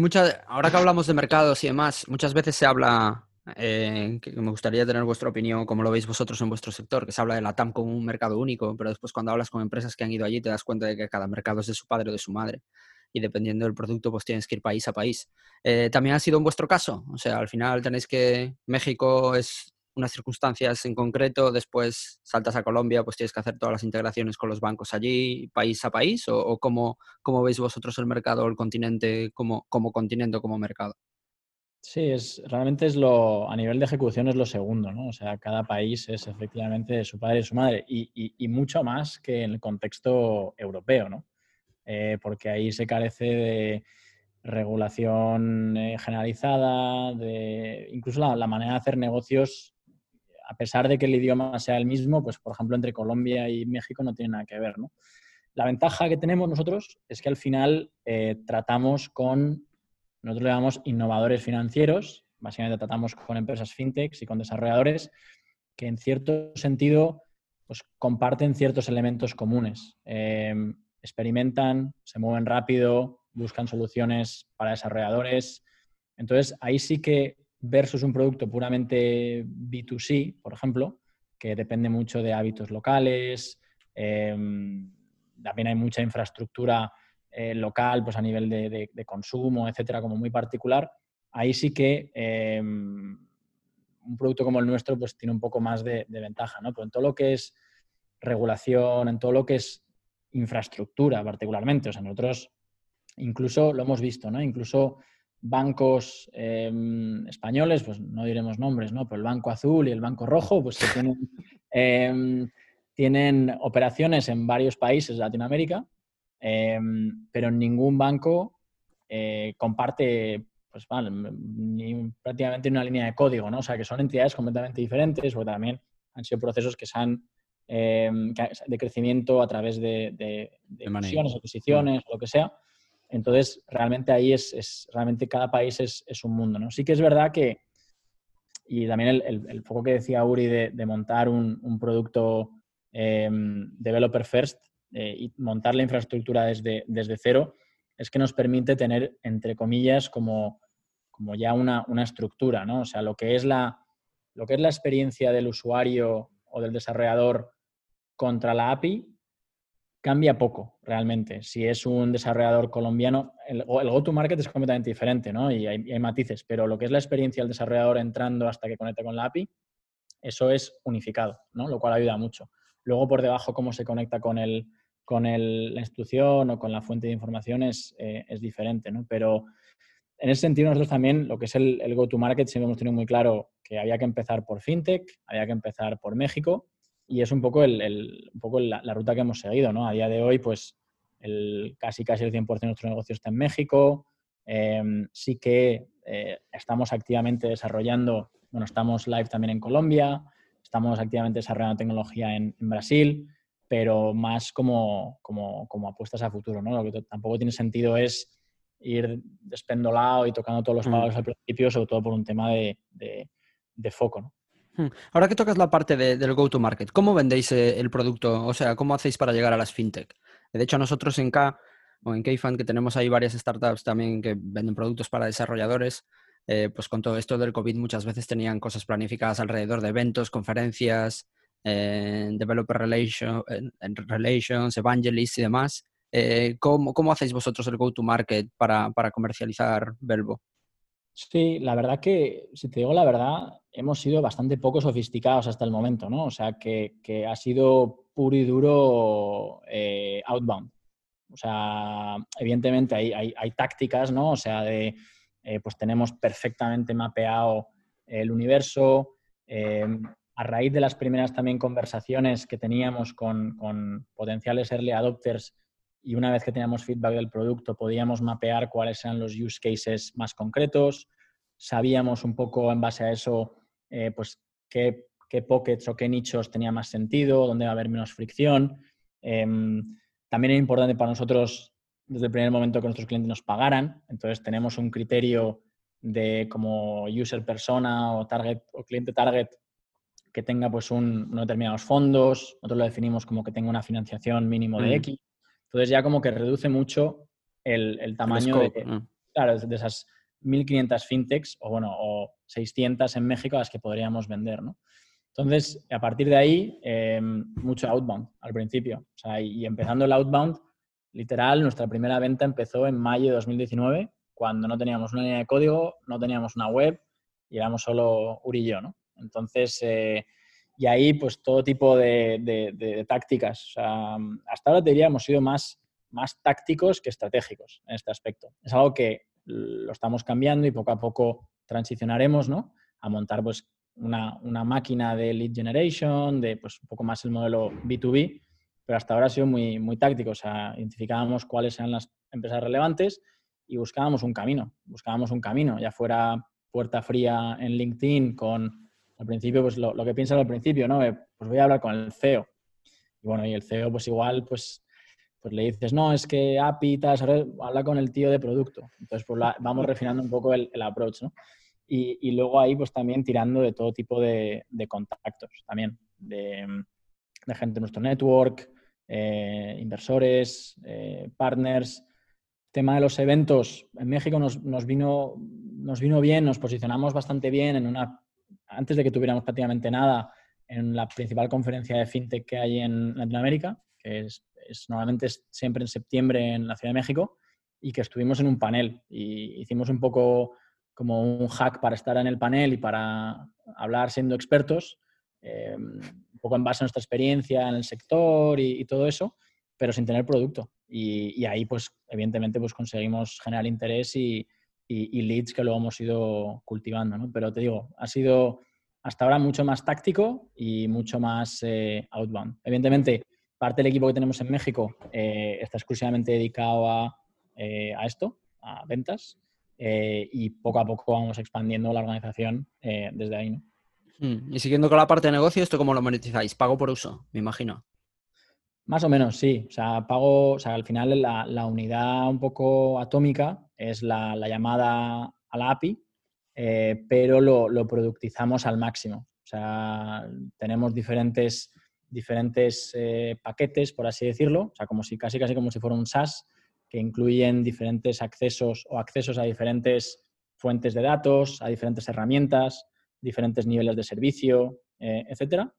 ahora que hablamos de mercados y demás, muchas veces se habla, eh, que me gustaría tener vuestra opinión, como lo veis vosotros en vuestro sector, que se habla de la TAM como un mercado único, pero después cuando hablas con empresas que han ido allí te das cuenta de que cada mercado es de su padre o de su madre. Y dependiendo del producto, pues tienes que ir país a país. Eh, ¿También ha sido en vuestro caso? O sea, al final tenéis que México es unas circunstancias en concreto, después saltas a Colombia, pues tienes que hacer todas las integraciones con los bancos allí, país a país, o, cómo, veis vosotros el mercado el continente como, como continente o como mercado? Sí, es, realmente es lo, a nivel de ejecución es lo segundo, ¿no? O sea, cada país es efectivamente su padre y su madre, y, mucho más que en el contexto europeo, ¿no? Eh, porque ahí se carece de regulación eh, generalizada, de incluso la, manera de hacer negocios a pesar de que el idioma sea el mismo, pues por ejemplo entre Colombia y México no tiene nada que ver, ¿no? La ventaja que tenemos nosotros es que al final eh, tratamos con, nosotros le llamamos innovadores financieros, básicamente tratamos con empresas fintechs y con desarrolladores que en cierto sentido pues, comparten ciertos elementos comunes. Eh, experimentan, se mueven rápido, buscan soluciones para desarrolladores. Entonces, ahí sí que versus un producto puramente B2C, por ejemplo, que depende mucho de hábitos locales. Em, también hay mucha infraestructura eh, local, pues a nivel de, consumo, etcétera, como muy particular. ahí sí que em, un producto como el nuestro pues tiene un poco más de, ventaja, ¿no? Pero en todo lo que es regulación, en todo lo que es infraestructura particularmente, o sea, nosotros incluso lo hemos visto, ¿no? Incluso bancos em, españoles, pues no diremos nombres, ¿no? Pero el Banco Azul y el Banco Rojo, pues que tienen, em, tienen operaciones en varios países de Latinoamérica, em, pero ningún banco eh, comparte pues ni prácticamente una línea de código, ¿no? O sea, que son entidades completamente diferentes, o también han sido procesos que se han de crecimiento a través de, de, de adquisiciones, o lo que sea. Entonces, realmente ahí es, realmente cada país es, un mundo, ¿no? Sí que es verdad que, y también el, foco que decía Uri de, montar un, producto em, developer first eh, y montar la infraestructura desde, desde cero, es que nos permite tener, entre comillas, como, como ya una, una, estructura, ¿no? O sea, lo que, es la, lo que es la experiencia del usuario o del desarrollador contra la API cambia poco realmente. Si es un desarrollador colombiano, el, el go-to-market es completamente diferente, ¿no? Y hay, matices, pero lo que es la experiencia del desarrollador entrando hasta que conecta con la API, eso es unificado, ¿no? Lo cual ayuda mucho. Luego por debajo cómo se conecta con, el, con la institución o con la fuente de información es, eh, diferente, ¿no? Pero en ese sentido nosotros también lo que es el, el go-to-market siempre hemos tenido muy claro que había que empezar por FinTech, había que empezar por México y es un poco, el, un poco la, ruta que hemos seguido, ¿no? A día de hoy, pues el, casi casi el 100% de nuestro negocio está en México. Em, sí que eh, estamos activamente desarrollando, bueno, estamos live también en Colombia, estamos activamente desarrollando tecnología en, Brasil, pero más como, como, como, apuestas a futuro, ¿no? Lo que tampoco tiene sentido es ir despendolado y tocando todos los mm. palos al principio, sobre todo por un tema de, de, de foco, ¿no? Ahora que tocas la parte del go-to-market, ¿cómo vendéis eh, el producto? O sea, ¿cómo hacéis para llegar a las fintech? De hecho, nosotros en K o en KFund, que tenemos ahí varias startups también que venden productos para desarrolladores, eh, pues con todo esto del COVID muchas veces tenían cosas planificadas alrededor de eventos, conferencias, eh, developer relations, evangelists y demás. ¿cómo, hacéis vosotros el go-to-market para, para comercializar Velvo? Sí, la verdad que, si te digo la verdad, hemos sido bastante poco sofisticados hasta el momento, ¿no? O sea, que, ha sido puro y duro eh, outbound. O sea, evidentemente hay, hay, tácticas, ¿no? O sea, de, eh, pues tenemos perfectamente mapeado el universo. Eh, a raíz de las primeras también conversaciones que teníamos con, con potenciales early adopters y una vez que teníamos feedback del producto podíamos mapear cuáles eran los use cases más concretos, sabíamos un poco en base a eso eh, pues qué, pockets o qué nichos tenía más sentido, dónde va a haber menos fricción. Em, también es importante para nosotros desde el primer momento que nuestros clientes nos pagaran, entonces tenemos un criterio de como user persona o target o cliente target que tenga pues un, unos determinados fondos, nosotros lo definimos como que tenga una financiación mínimo de mm. X, entonces ya como que reduce mucho el, tamaño de, mm. claro, de esas 1.500 fintechs o, bueno, o 600 en México a las que podríamos vender, ¿no? Entonces, a partir de ahí, em, mucho outbound al principio. O sea, y, empezando el outbound, literal, nuestra primera venta empezó en mayo de 2019, cuando no teníamos una línea de código, no teníamos una web y éramos solo Uri y yo, ¿no? Entonces, eh, y ahí, pues todo tipo de, tácticas. hasta ahora te diría, hemos sido más, más tácticos que estratégicos en este aspecto. Es algo que lo estamos cambiando y poco a poco transicionaremos ¿no? a montar pues, una, máquina de lead generation, de pues, un poco más el modelo B2B, pero hasta ahora ha sido muy, muy táctico. O sea, identificábamos cuáles eran las empresas relevantes y buscábamos un camino. Buscábamos un camino, ya fuera puerta fría en LinkedIn con al principio, pues lo, que piensas al principio, ¿no? Pues voy a hablar con el CEO. Y bueno, y el CEO, pues igual, pues, pues le dices, no, es que API, tal, habla con el tío de producto. Entonces, pues vamos refinando un poco el, approach, ¿no? Y, luego ahí, pues también tirando de todo tipo de, contactos, también, de, gente de nuestro network, eh, inversores, eh, partners. Tema de los eventos, en México nos, nos, vino, nos vino bien, nos posicionamos bastante bien en una antes de que tuviéramos prácticamente nada, en la principal conferencia de fintech que hay en Latinoamérica, que es, normalmente siempre en septiembre en la Ciudad de México, y que estuvimos en un panel y hicimos un poco como un hack para estar en el panel y para hablar siendo expertos, eh, un poco en base a nuestra experiencia en el sector y, todo eso, pero sin tener producto. Y, ahí, pues, evidentemente, pues conseguimos generar interés y, leads que luego hemos ido cultivando, ¿no? Pero te digo, ha sido hasta ahora mucho más táctico y mucho más eh, outbound. Evidentemente, parte del equipo que tenemos en México eh, está exclusivamente dedicado a, a esto, a ventas, eh, y poco a poco vamos expandiendo la organización eh, desde ahí. ¿no? Hmm, y siguiendo con la parte de negocio, ¿esto cómo lo monetizáis? ¿Pago por uso, me imagino? Más o menos, sí. O sea, pago, o sea, al final la, unidad un poco atómica es la, llamada a la API, eh, pero lo, productizamos al máximo. O sea, tenemos diferentes, diferentes paquetes, por así decirlo, o sea, como si casi casi como si fuera un SaaS, que incluyen diferentes accesos o accesos a diferentes fuentes de datos, a diferentes herramientas, diferentes niveles de servicio, eh, etcétera.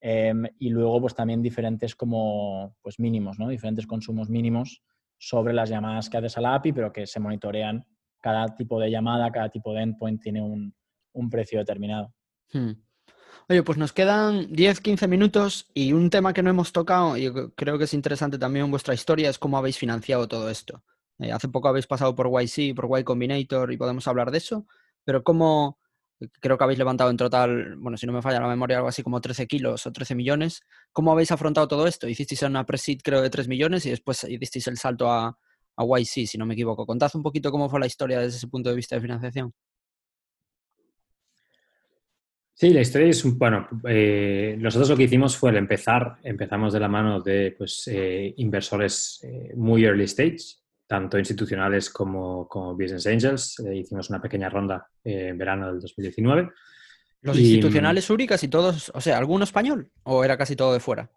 Em, y luego, pues también diferentes como pues mínimos, ¿no? Diferentes consumos mínimos sobre las llamadas que haces a la API, pero que se monitorean. Cada tipo de llamada, cada tipo de endpoint tiene un, precio determinado. Hmm. Oye, pues nos quedan 10, 15 minutos y un tema que no hemos tocado y creo que es interesante también vuestra historia es cómo habéis financiado todo esto. Eh, hace poco habéis pasado por YC, por Y Combinator y podemos hablar de eso, pero cómo, creo que habéis levantado en total, bueno, si no me falla la memoria, algo así como 13 kilos o 13 millones. ¿Cómo habéis afrontado todo esto? Hicisteis una pre creo de 3 millones y después hicisteis el salto a, a YC, si no me equivoco. Contad un poquito cómo fue la historia desde ese punto de vista de financiación. Sí, la historia es un, bueno, eh, nosotros lo que hicimos fue el empezar, empezamos de la mano de pues, eh, inversores eh, muy early stage, tanto institucionales como, como business angels. hicimos una pequeña ronda en verano del 2019. ¿Los institucionales Uri casi todos, o sea, alguno español o era casi todo de fuera?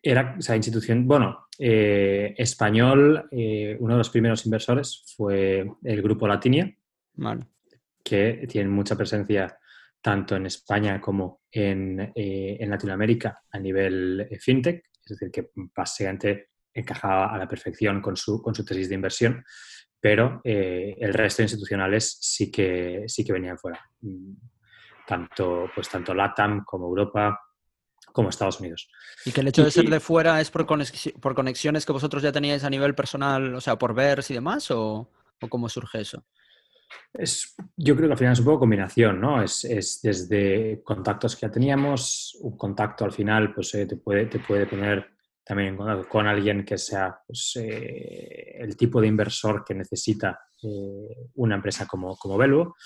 Era, o sea, institución, bueno, español, uno de los primeros inversores fue el grupo Latinia, que tiene mucha presencia tanto en España como en, eh, Latinoamérica a nivel eh, fintech, es decir, que básicamente encajaba a la perfección con su, con su tesis de inversión, pero eh, el resto de institucionales sí que, sí que venían fuera, mm, tanto, pues, tanto LATAM como Europa como Estados Unidos. ¿Y que el hecho de ser de fuera es por, por conexiones que vosotros ya teníais a nivel personal, o sea, por ver y demás, o, o cómo surge eso? Es, yo creo que al final es un poco combinación, ¿no? Es, es desde contactos que ya teníamos, un contacto al final pues, eh, te, puede, te puede poner también en contacto con alguien que sea pues, eh, el tipo de inversor que necesita eh, una empresa como, como Velvo.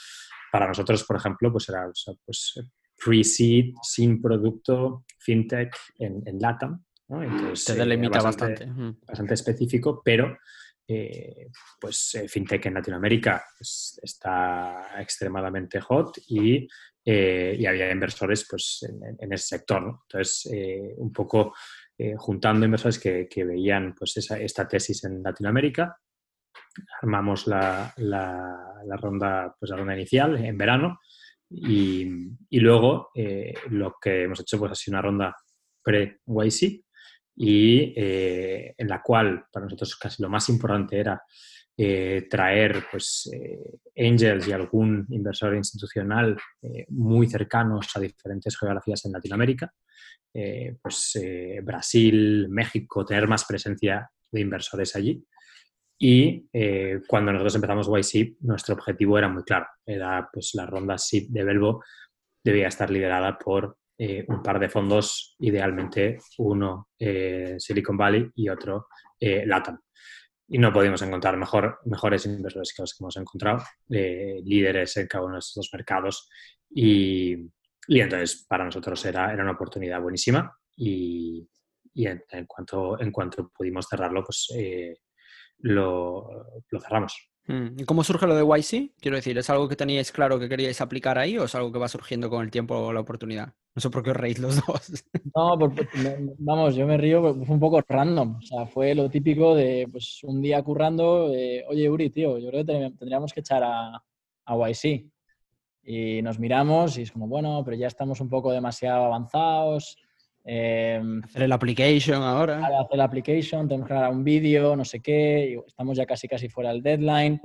Para nosotros, por ejemplo, pues era pues, pre-seed, sin producto, fintech en, en LATAM. ¿no? Entonces, te delimita bastante, bastante específico, pero eh, pues eh, fintech en Latinoamérica pues, está extremadamente hot y, eh, había inversores pues, en, ese sector. Entonces, un poco juntando inversores que, veían pues, esta tesis en Latinoamérica, armamos la, ronda, pues, la ronda inicial en verano y, y luego lo que hemos hecho pues, ha sido una ronda pre-YC y eh, en la cual para nosotros casi lo más importante era eh, traer pues, eh, angels y algún inversor institucional muy cercanos a diferentes geografías en Latinoamérica, pues Brasil, México, tener más presencia de inversores allí. Y cuando nosotros empezamos YC, nuestro objetivo era muy claro, era pues la ronda SIP de Belvo debía estar liderada por eh, un par de fondos, idealmente uno eh, Silicon Valley y otro eh, LATAM. Y no podíamos encontrar mejor, mejores inversores que los que hemos encontrado, líderes en cada uno de estos dos mercados. Y, entonces para nosotros era, era una oportunidad buenísima y, y en, cuanto, en cuanto pudimos cerrarlo, pues lo, lo cerramos. Mm, ¿Y cómo surge lo de YC? Quiero decir, ¿es algo que teníais claro que queríais aplicar ahí o es algo que va surgiendo con el tiempo o la oportunidad? No sé por qué os reís los dos. No, vamos, yo me río, fue un poco random. O sea, fue lo típico de pues, un día currando, oye, Uri, tío, yo creo que tendríamos que echar a, a YC. Y nos miramos y es como, bueno, pero ya estamos un poco demasiado avanzados. Em, hacer el application ahora. Hacer el application, tenemos que grabar un vídeo, no sé qué, estamos ya casi casi fuera del deadline.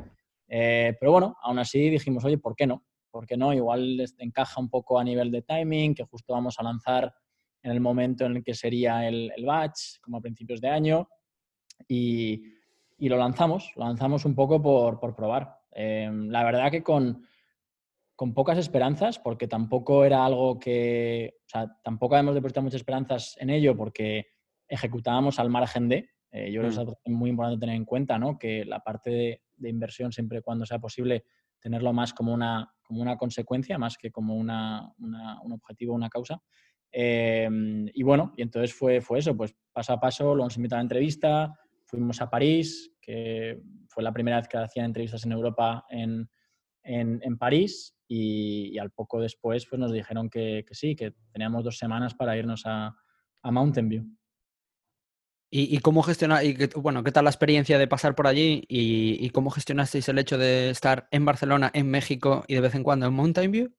Eh, pero bueno, aún así dijimos, oye, ¿por qué no? ¿Por qué no? Igual les encaja un poco a nivel de timing, que justo vamos a lanzar en el momento en el que sería el, el batch, como a principios de año, y, y lo lanzamos, lo lanzamos un poco por, por probar. Eh, la verdad que con, con pocas esperanzas, porque tampoco era algo que, o sea, tampoco habíamos depositado muchas esperanzas en ello porque ejecutábamos al margen de, eh, yo creo que es muy importante tener en cuenta, ¿no? Que la parte de, de, inversión, siempre cuando sea posible, tenerlo más como una, como una consecuencia, más que como una, una, un objetivo, una causa. Eh, y bueno, y entonces fue, fue eso, pues paso a paso lo hemos invitado a entrevista, fuimos a París, que fue la primera vez que hacían entrevistas en Europa en, en, en París, y, y, al poco después pues nos dijeron que, que, sí, que teníamos dos semanas para irnos a, a Mountain View. ¿Y, y cómo gestionar, y que, bueno, qué tal la experiencia de pasar por allí y, y, cómo gestionasteis el hecho de estar en Barcelona, en México y de vez en cuando en Mountain View?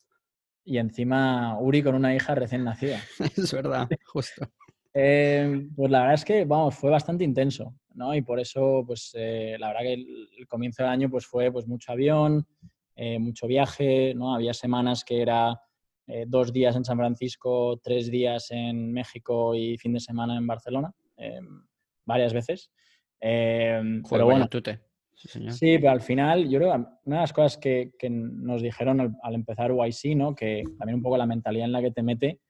Y encima Uri con una hija recién nacida. es verdad, justo. Eh, pues la verdad es que, vamos, fue bastante intenso, ¿no? Y por eso, pues, eh, la verdad que el, el, comienzo del año, pues, fue, pues, mucho avión, eh, mucho viaje, ¿no? Había semanas que era eh, dos días en San Francisco, tres días en México y fin de semana en Barcelona, eh, varias veces. Joder, pero bueno, tute. Sí, señor. sí, pero al final, yo creo que una de las cosas que, que nos dijeron al, al, empezar YC, ¿no? que también un poco la mentalidad en la que te mete,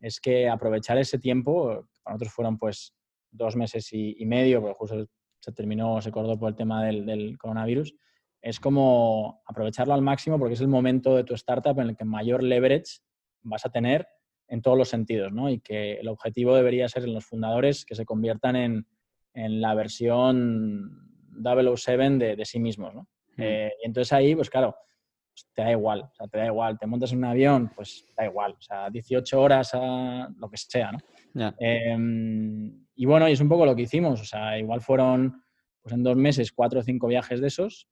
es que aprovechar ese tiempo, para nosotros fueron pues dos meses y, y medio, porque justo se terminó, se acordó por el tema del, del, coronavirus, es como aprovecharlo al máximo porque es el momento de tu startup en el que mayor leverage vas a tener en todos los sentidos, ¿no? Y que el objetivo debería ser en los fundadores que se conviertan en, en la versión 007 de, de sí mismos, ¿no? Mm. Eh, y entonces ahí, pues claro, te da igual, o sea, te da igual, te montas en un avión, pues da igual, o sea, 18 horas a lo que sea, ¿no? Yeah. Eh, y bueno, y es un poco lo que hicimos, o sea, igual fueron, pues en dos meses, cuatro o cinco viajes de esos,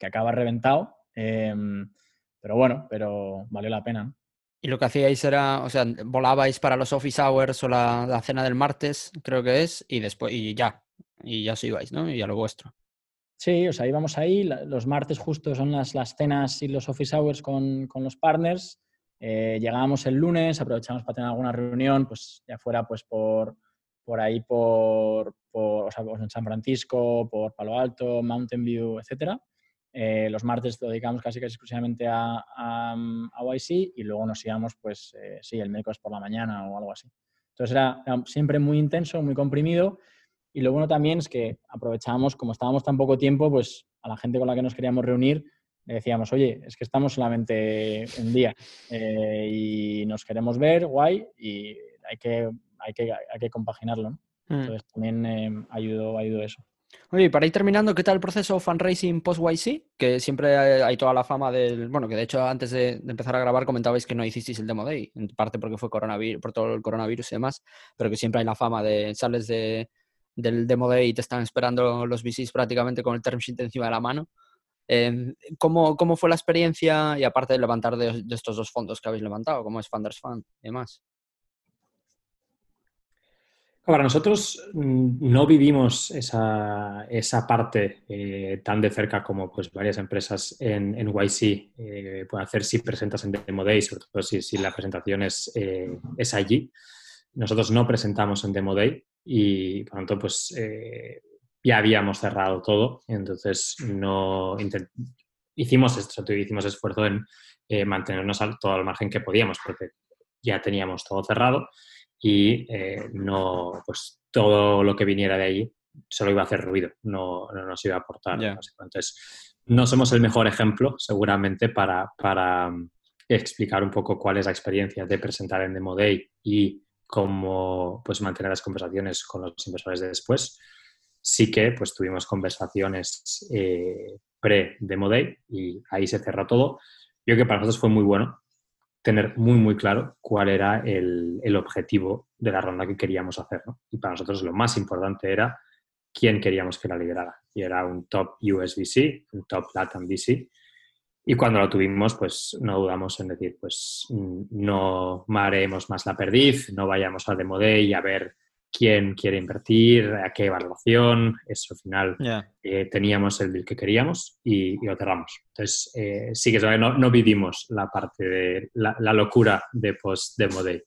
que acaba reventado, eh, pero bueno, pero valió la pena. Y lo que hacíais era, o sea, volabais para los office hours o la, la cena del martes, creo que es, y después, y ya, y ya os ibais, ¿no? Y a lo vuestro. Sí, o sea, íbamos ahí, los martes justo son las, las cenas y los office hours con, con los partners, eh, llegábamos el lunes, aprovechamos para tener alguna reunión, pues ya fuera pues por, por ahí, por, por o sea, pues en San Francisco, por Palo Alto, Mountain View, etcétera. Eh, los martes lo dedicamos casi, casi exclusivamente a, a, a, YC y luego nos íbamos, pues eh, sí, el miércoles por la mañana o algo así. Entonces era, era siempre muy intenso, muy comprimido y lo bueno también es que aprovechábamos, como estábamos tan poco tiempo, pues a la gente con la que nos queríamos reunir, le decíamos, oye, es que estamos solamente un día eh, y nos queremos ver, guay, y hay que, hay que, hay que compaginarlo. ¿no? Mm. Entonces también ayudó, ayudó eso. Oye, para ir terminando, ¿qué tal el proceso fundraising post-YC? Que siempre hay toda la fama del... Bueno, que de hecho antes de, empezar a grabar comentabais que no hicisteis el Demo Day, en parte porque fue coronavirus, por todo el coronavirus y demás, pero que siempre hay la fama de sales de, del Demo Day y te están esperando los VCs prácticamente con el term sheet encima de la mano. Eh, ¿cómo, ¿Cómo fue la experiencia y aparte de levantar de, de, estos dos fondos que habéis levantado, como es Funders Fund y demás? Para nosotros mm, no vivimos esa, esa parte eh, tan de cerca como pues, varias empresas en, en YC eh, pueden hacer si presentas en Demo Day, sobre todo si, si la presentación es, eh, es allí. Nosotros no presentamos en Demo Day y por lo tanto pues eh, ya habíamos cerrado todo, entonces no hicimos, esto, hicimos esfuerzo en eh, mantenernos al, todo al margen que podíamos porque ya teníamos todo cerrado y eh, no, pues todo lo que viniera de ahí solo iba a hacer ruido, no, no nos iba a aportar. Yeah. Entonces, no somos el mejor ejemplo seguramente para, para um, explicar un poco cuál es la experiencia de presentar en Demo Day y cómo pues, mantener las conversaciones con los inversores de después. Sí que pues, tuvimos conversaciones eh, pre-Demo Day y ahí se cerró todo. Yo creo que para nosotros fue muy bueno tener muy, muy claro cuál era el, el objetivo de la ronda que queríamos hacer. Y para nosotros lo más importante era quién queríamos que la liderara. Y era un top USVC, un top Latam VC. Y cuando lo tuvimos, pues no dudamos en decir, pues no mareemos más la perdiz, no vayamos al Demo Day a ver quién quiere invertir, a qué valoración, eso al final eh, teníamos el deal que queríamos y, y lo cerramos. Entonces, eh, sí que no, no vivimos la parte de la, la locura de post-demo day.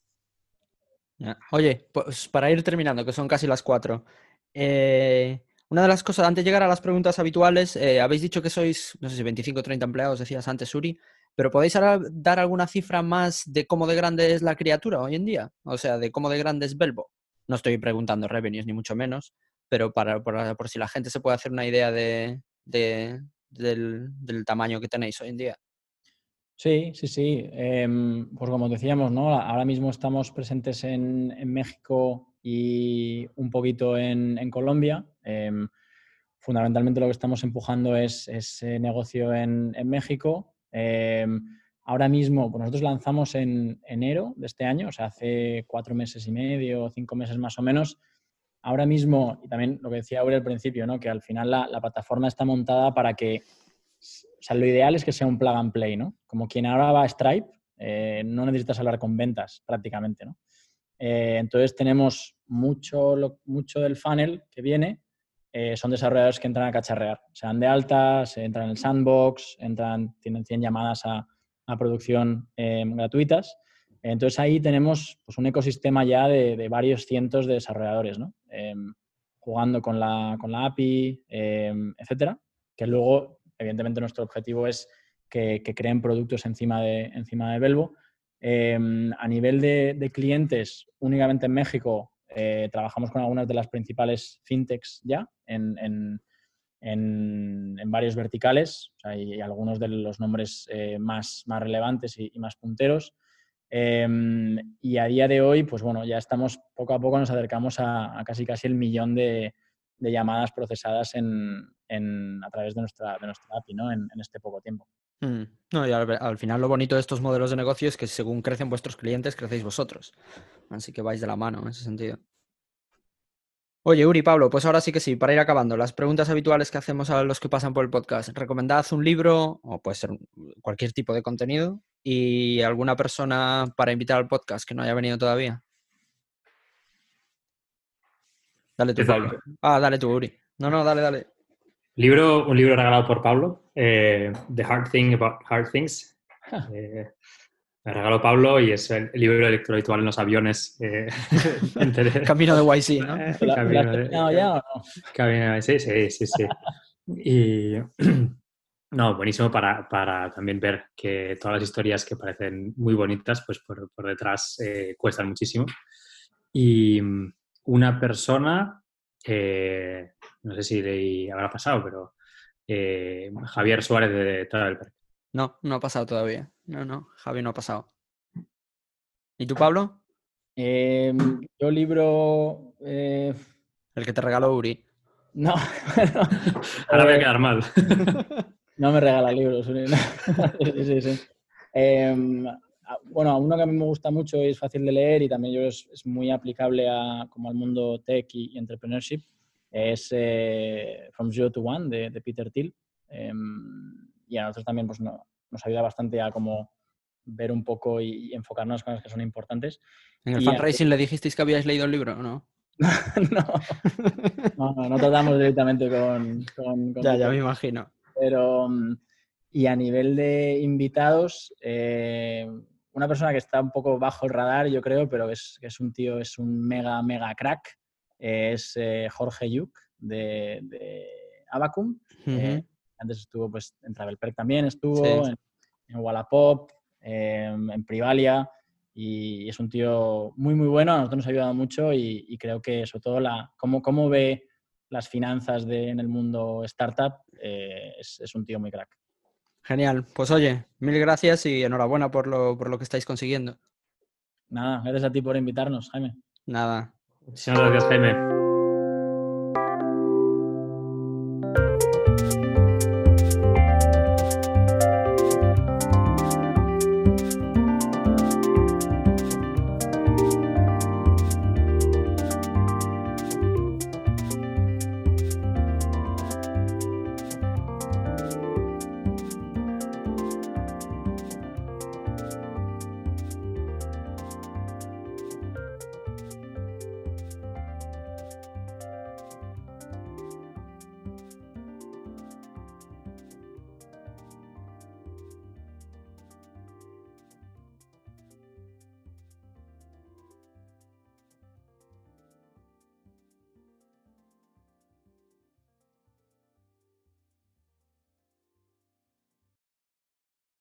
Oye, pues para ir terminando, que son casi las cuatro. eh, una de las cosas, antes de llegar a las preguntas habituales, eh, habéis dicho que sois, no sé si 25 o 30 empleados, decías antes, Uri, pero ¿podéis dar alguna cifra más de cómo de grande es la criatura hoy en día? O sea, de cómo de grande es Belbo. No estoy preguntando revenues, ni mucho menos, pero para, por si la gente se puede hacer una idea de, de- del, tamaño que tenéis hoy en día. Sí, sí, sí. Em, pues como decíamos, ¿no? Ahora mismo estamos presentes en, México y un poquito en, Colombia. Em, fundamentalmente lo que estamos empujando es ese negocio en, en México. Em, ahora mismo, pues nosotros lanzamos en enero de este año, o sea, hace cuatro meses y medio, cinco meses más o menos. Ahora mismo, y también lo que decía Aure al principio, ¿no? que al final la, la plataforma está montada para que o sea, lo ideal es que sea un plug and play, ¿no? Como quien ahora va a Stripe, eh, no necesitas hablar con ventas prácticamente, ¿no? Eh, entonces tenemos mucho, lo- mucho del funnel que viene, eh, son desarrolladores que entran a cacharrear, se dan de alta, se entran en el sandbox, entran, tienen 100 llamadas a, a producción eh, gratuitas. Entonces ahí tenemos pues, un ecosistema ya de, de varios cientos de desarrolladores, ¿no? Em, jugando con la, con la API, em, etcétera, que luego evidentemente nuestro objetivo es que, creen productos encima de, encima de. Eh, a nivel de, clientes, únicamente en México, eh, trabajamos con algunas de las principales fintechs ya en, en, en varios verticales o sea, y, y, algunos de los nombres eh, más, más relevantes y, y más punteros. y a día de hoy, pues bueno, ya estamos poco a poco nos acercamos a, a casi casi el millón de, de llamadas procesadas en, en, a través de nuestra, de nuestra API ¿no? en, en este poco tiempo. Mm. No, y al, al, final lo bonito de estos modelos de negocio es que según crecen vuestros clientes, crecéis vosotros. Así que vais de la mano en ese sentido. Oye, Uri, Pablo, pues ahora sí que sí, para ir acabando, las preguntas habituales que hacemos a los que pasan por el podcast. Recomendad un libro, o puede ser cualquier tipo de contenido, y alguna persona para invitar al podcast que no haya venido todavía. Dale tú, Pablo. Ah, dale tú, Uri. No, no, dale, dale. Libro, un libro regalado por Pablo, eh, The Hard Thing About Hard Things. Eh, me regaló Pablo y es el libro electrohabitual en los aviones. Eh, Camino de YC, ¿no? ¿La, Camino de, ya o no? Camino, sí, sí, sí, sí. Y no, buenísimo para, para, también ver que todas las historias que parecen muy bonitas, pues por, por detrás eh, cuestan muchísimo. Y una persona eh, no sé si le habrá pasado, pero eh, Javier Suárez de Travelberg. No, no ha pasado todavía. No, no, Javier no ha pasado. ¿Y tú, Pablo? Eh, yo libro... Eh, El que te regaló Uri. No. Ahora voy a quedar mal. no me regala libros. sí, sí, sí. Eh, bueno, uno que a mí me gusta mucho y es fácil de leer y también yo es, es muy aplicable a, como al mundo tech y, y entrepreneurship es eh, From Zero to One de, de Peter Thiel. Eh, y a nosotros también pues, no, nos ayuda bastante a como ver un poco y, y enfocarnos en cosas que son importantes. ¿En el fundraising le dijisteis que habíais leído el libro no? no, no, no, tratamos directamente con... con, con ya, ya me imagino. Pero, y a nivel de invitados, eh, una persona que está un poco bajo el radar, yo creo, pero es, es un tío, es un mega, mega crack, es eh, Jorge Yuk de, de Abacum. Uh -huh. Antes estuvo pues, en Travelperk también, estuvo sí. en, en, Wallapop, en Privalia, y es un tío muy, muy bueno. A nosotros nos ha ayudado mucho y, y creo que, sobre todo, la, cómo, cómo ve las finanzas de, en el mundo startup, eh, es, es un tío muy crack. Genial. Pues oye, mil gracias y enhorabuena por lo, por lo que estáis consiguiendo. Nada, gracias a ti por invitarnos, Jaime. Nada. Muchísimas gracias, Jaime.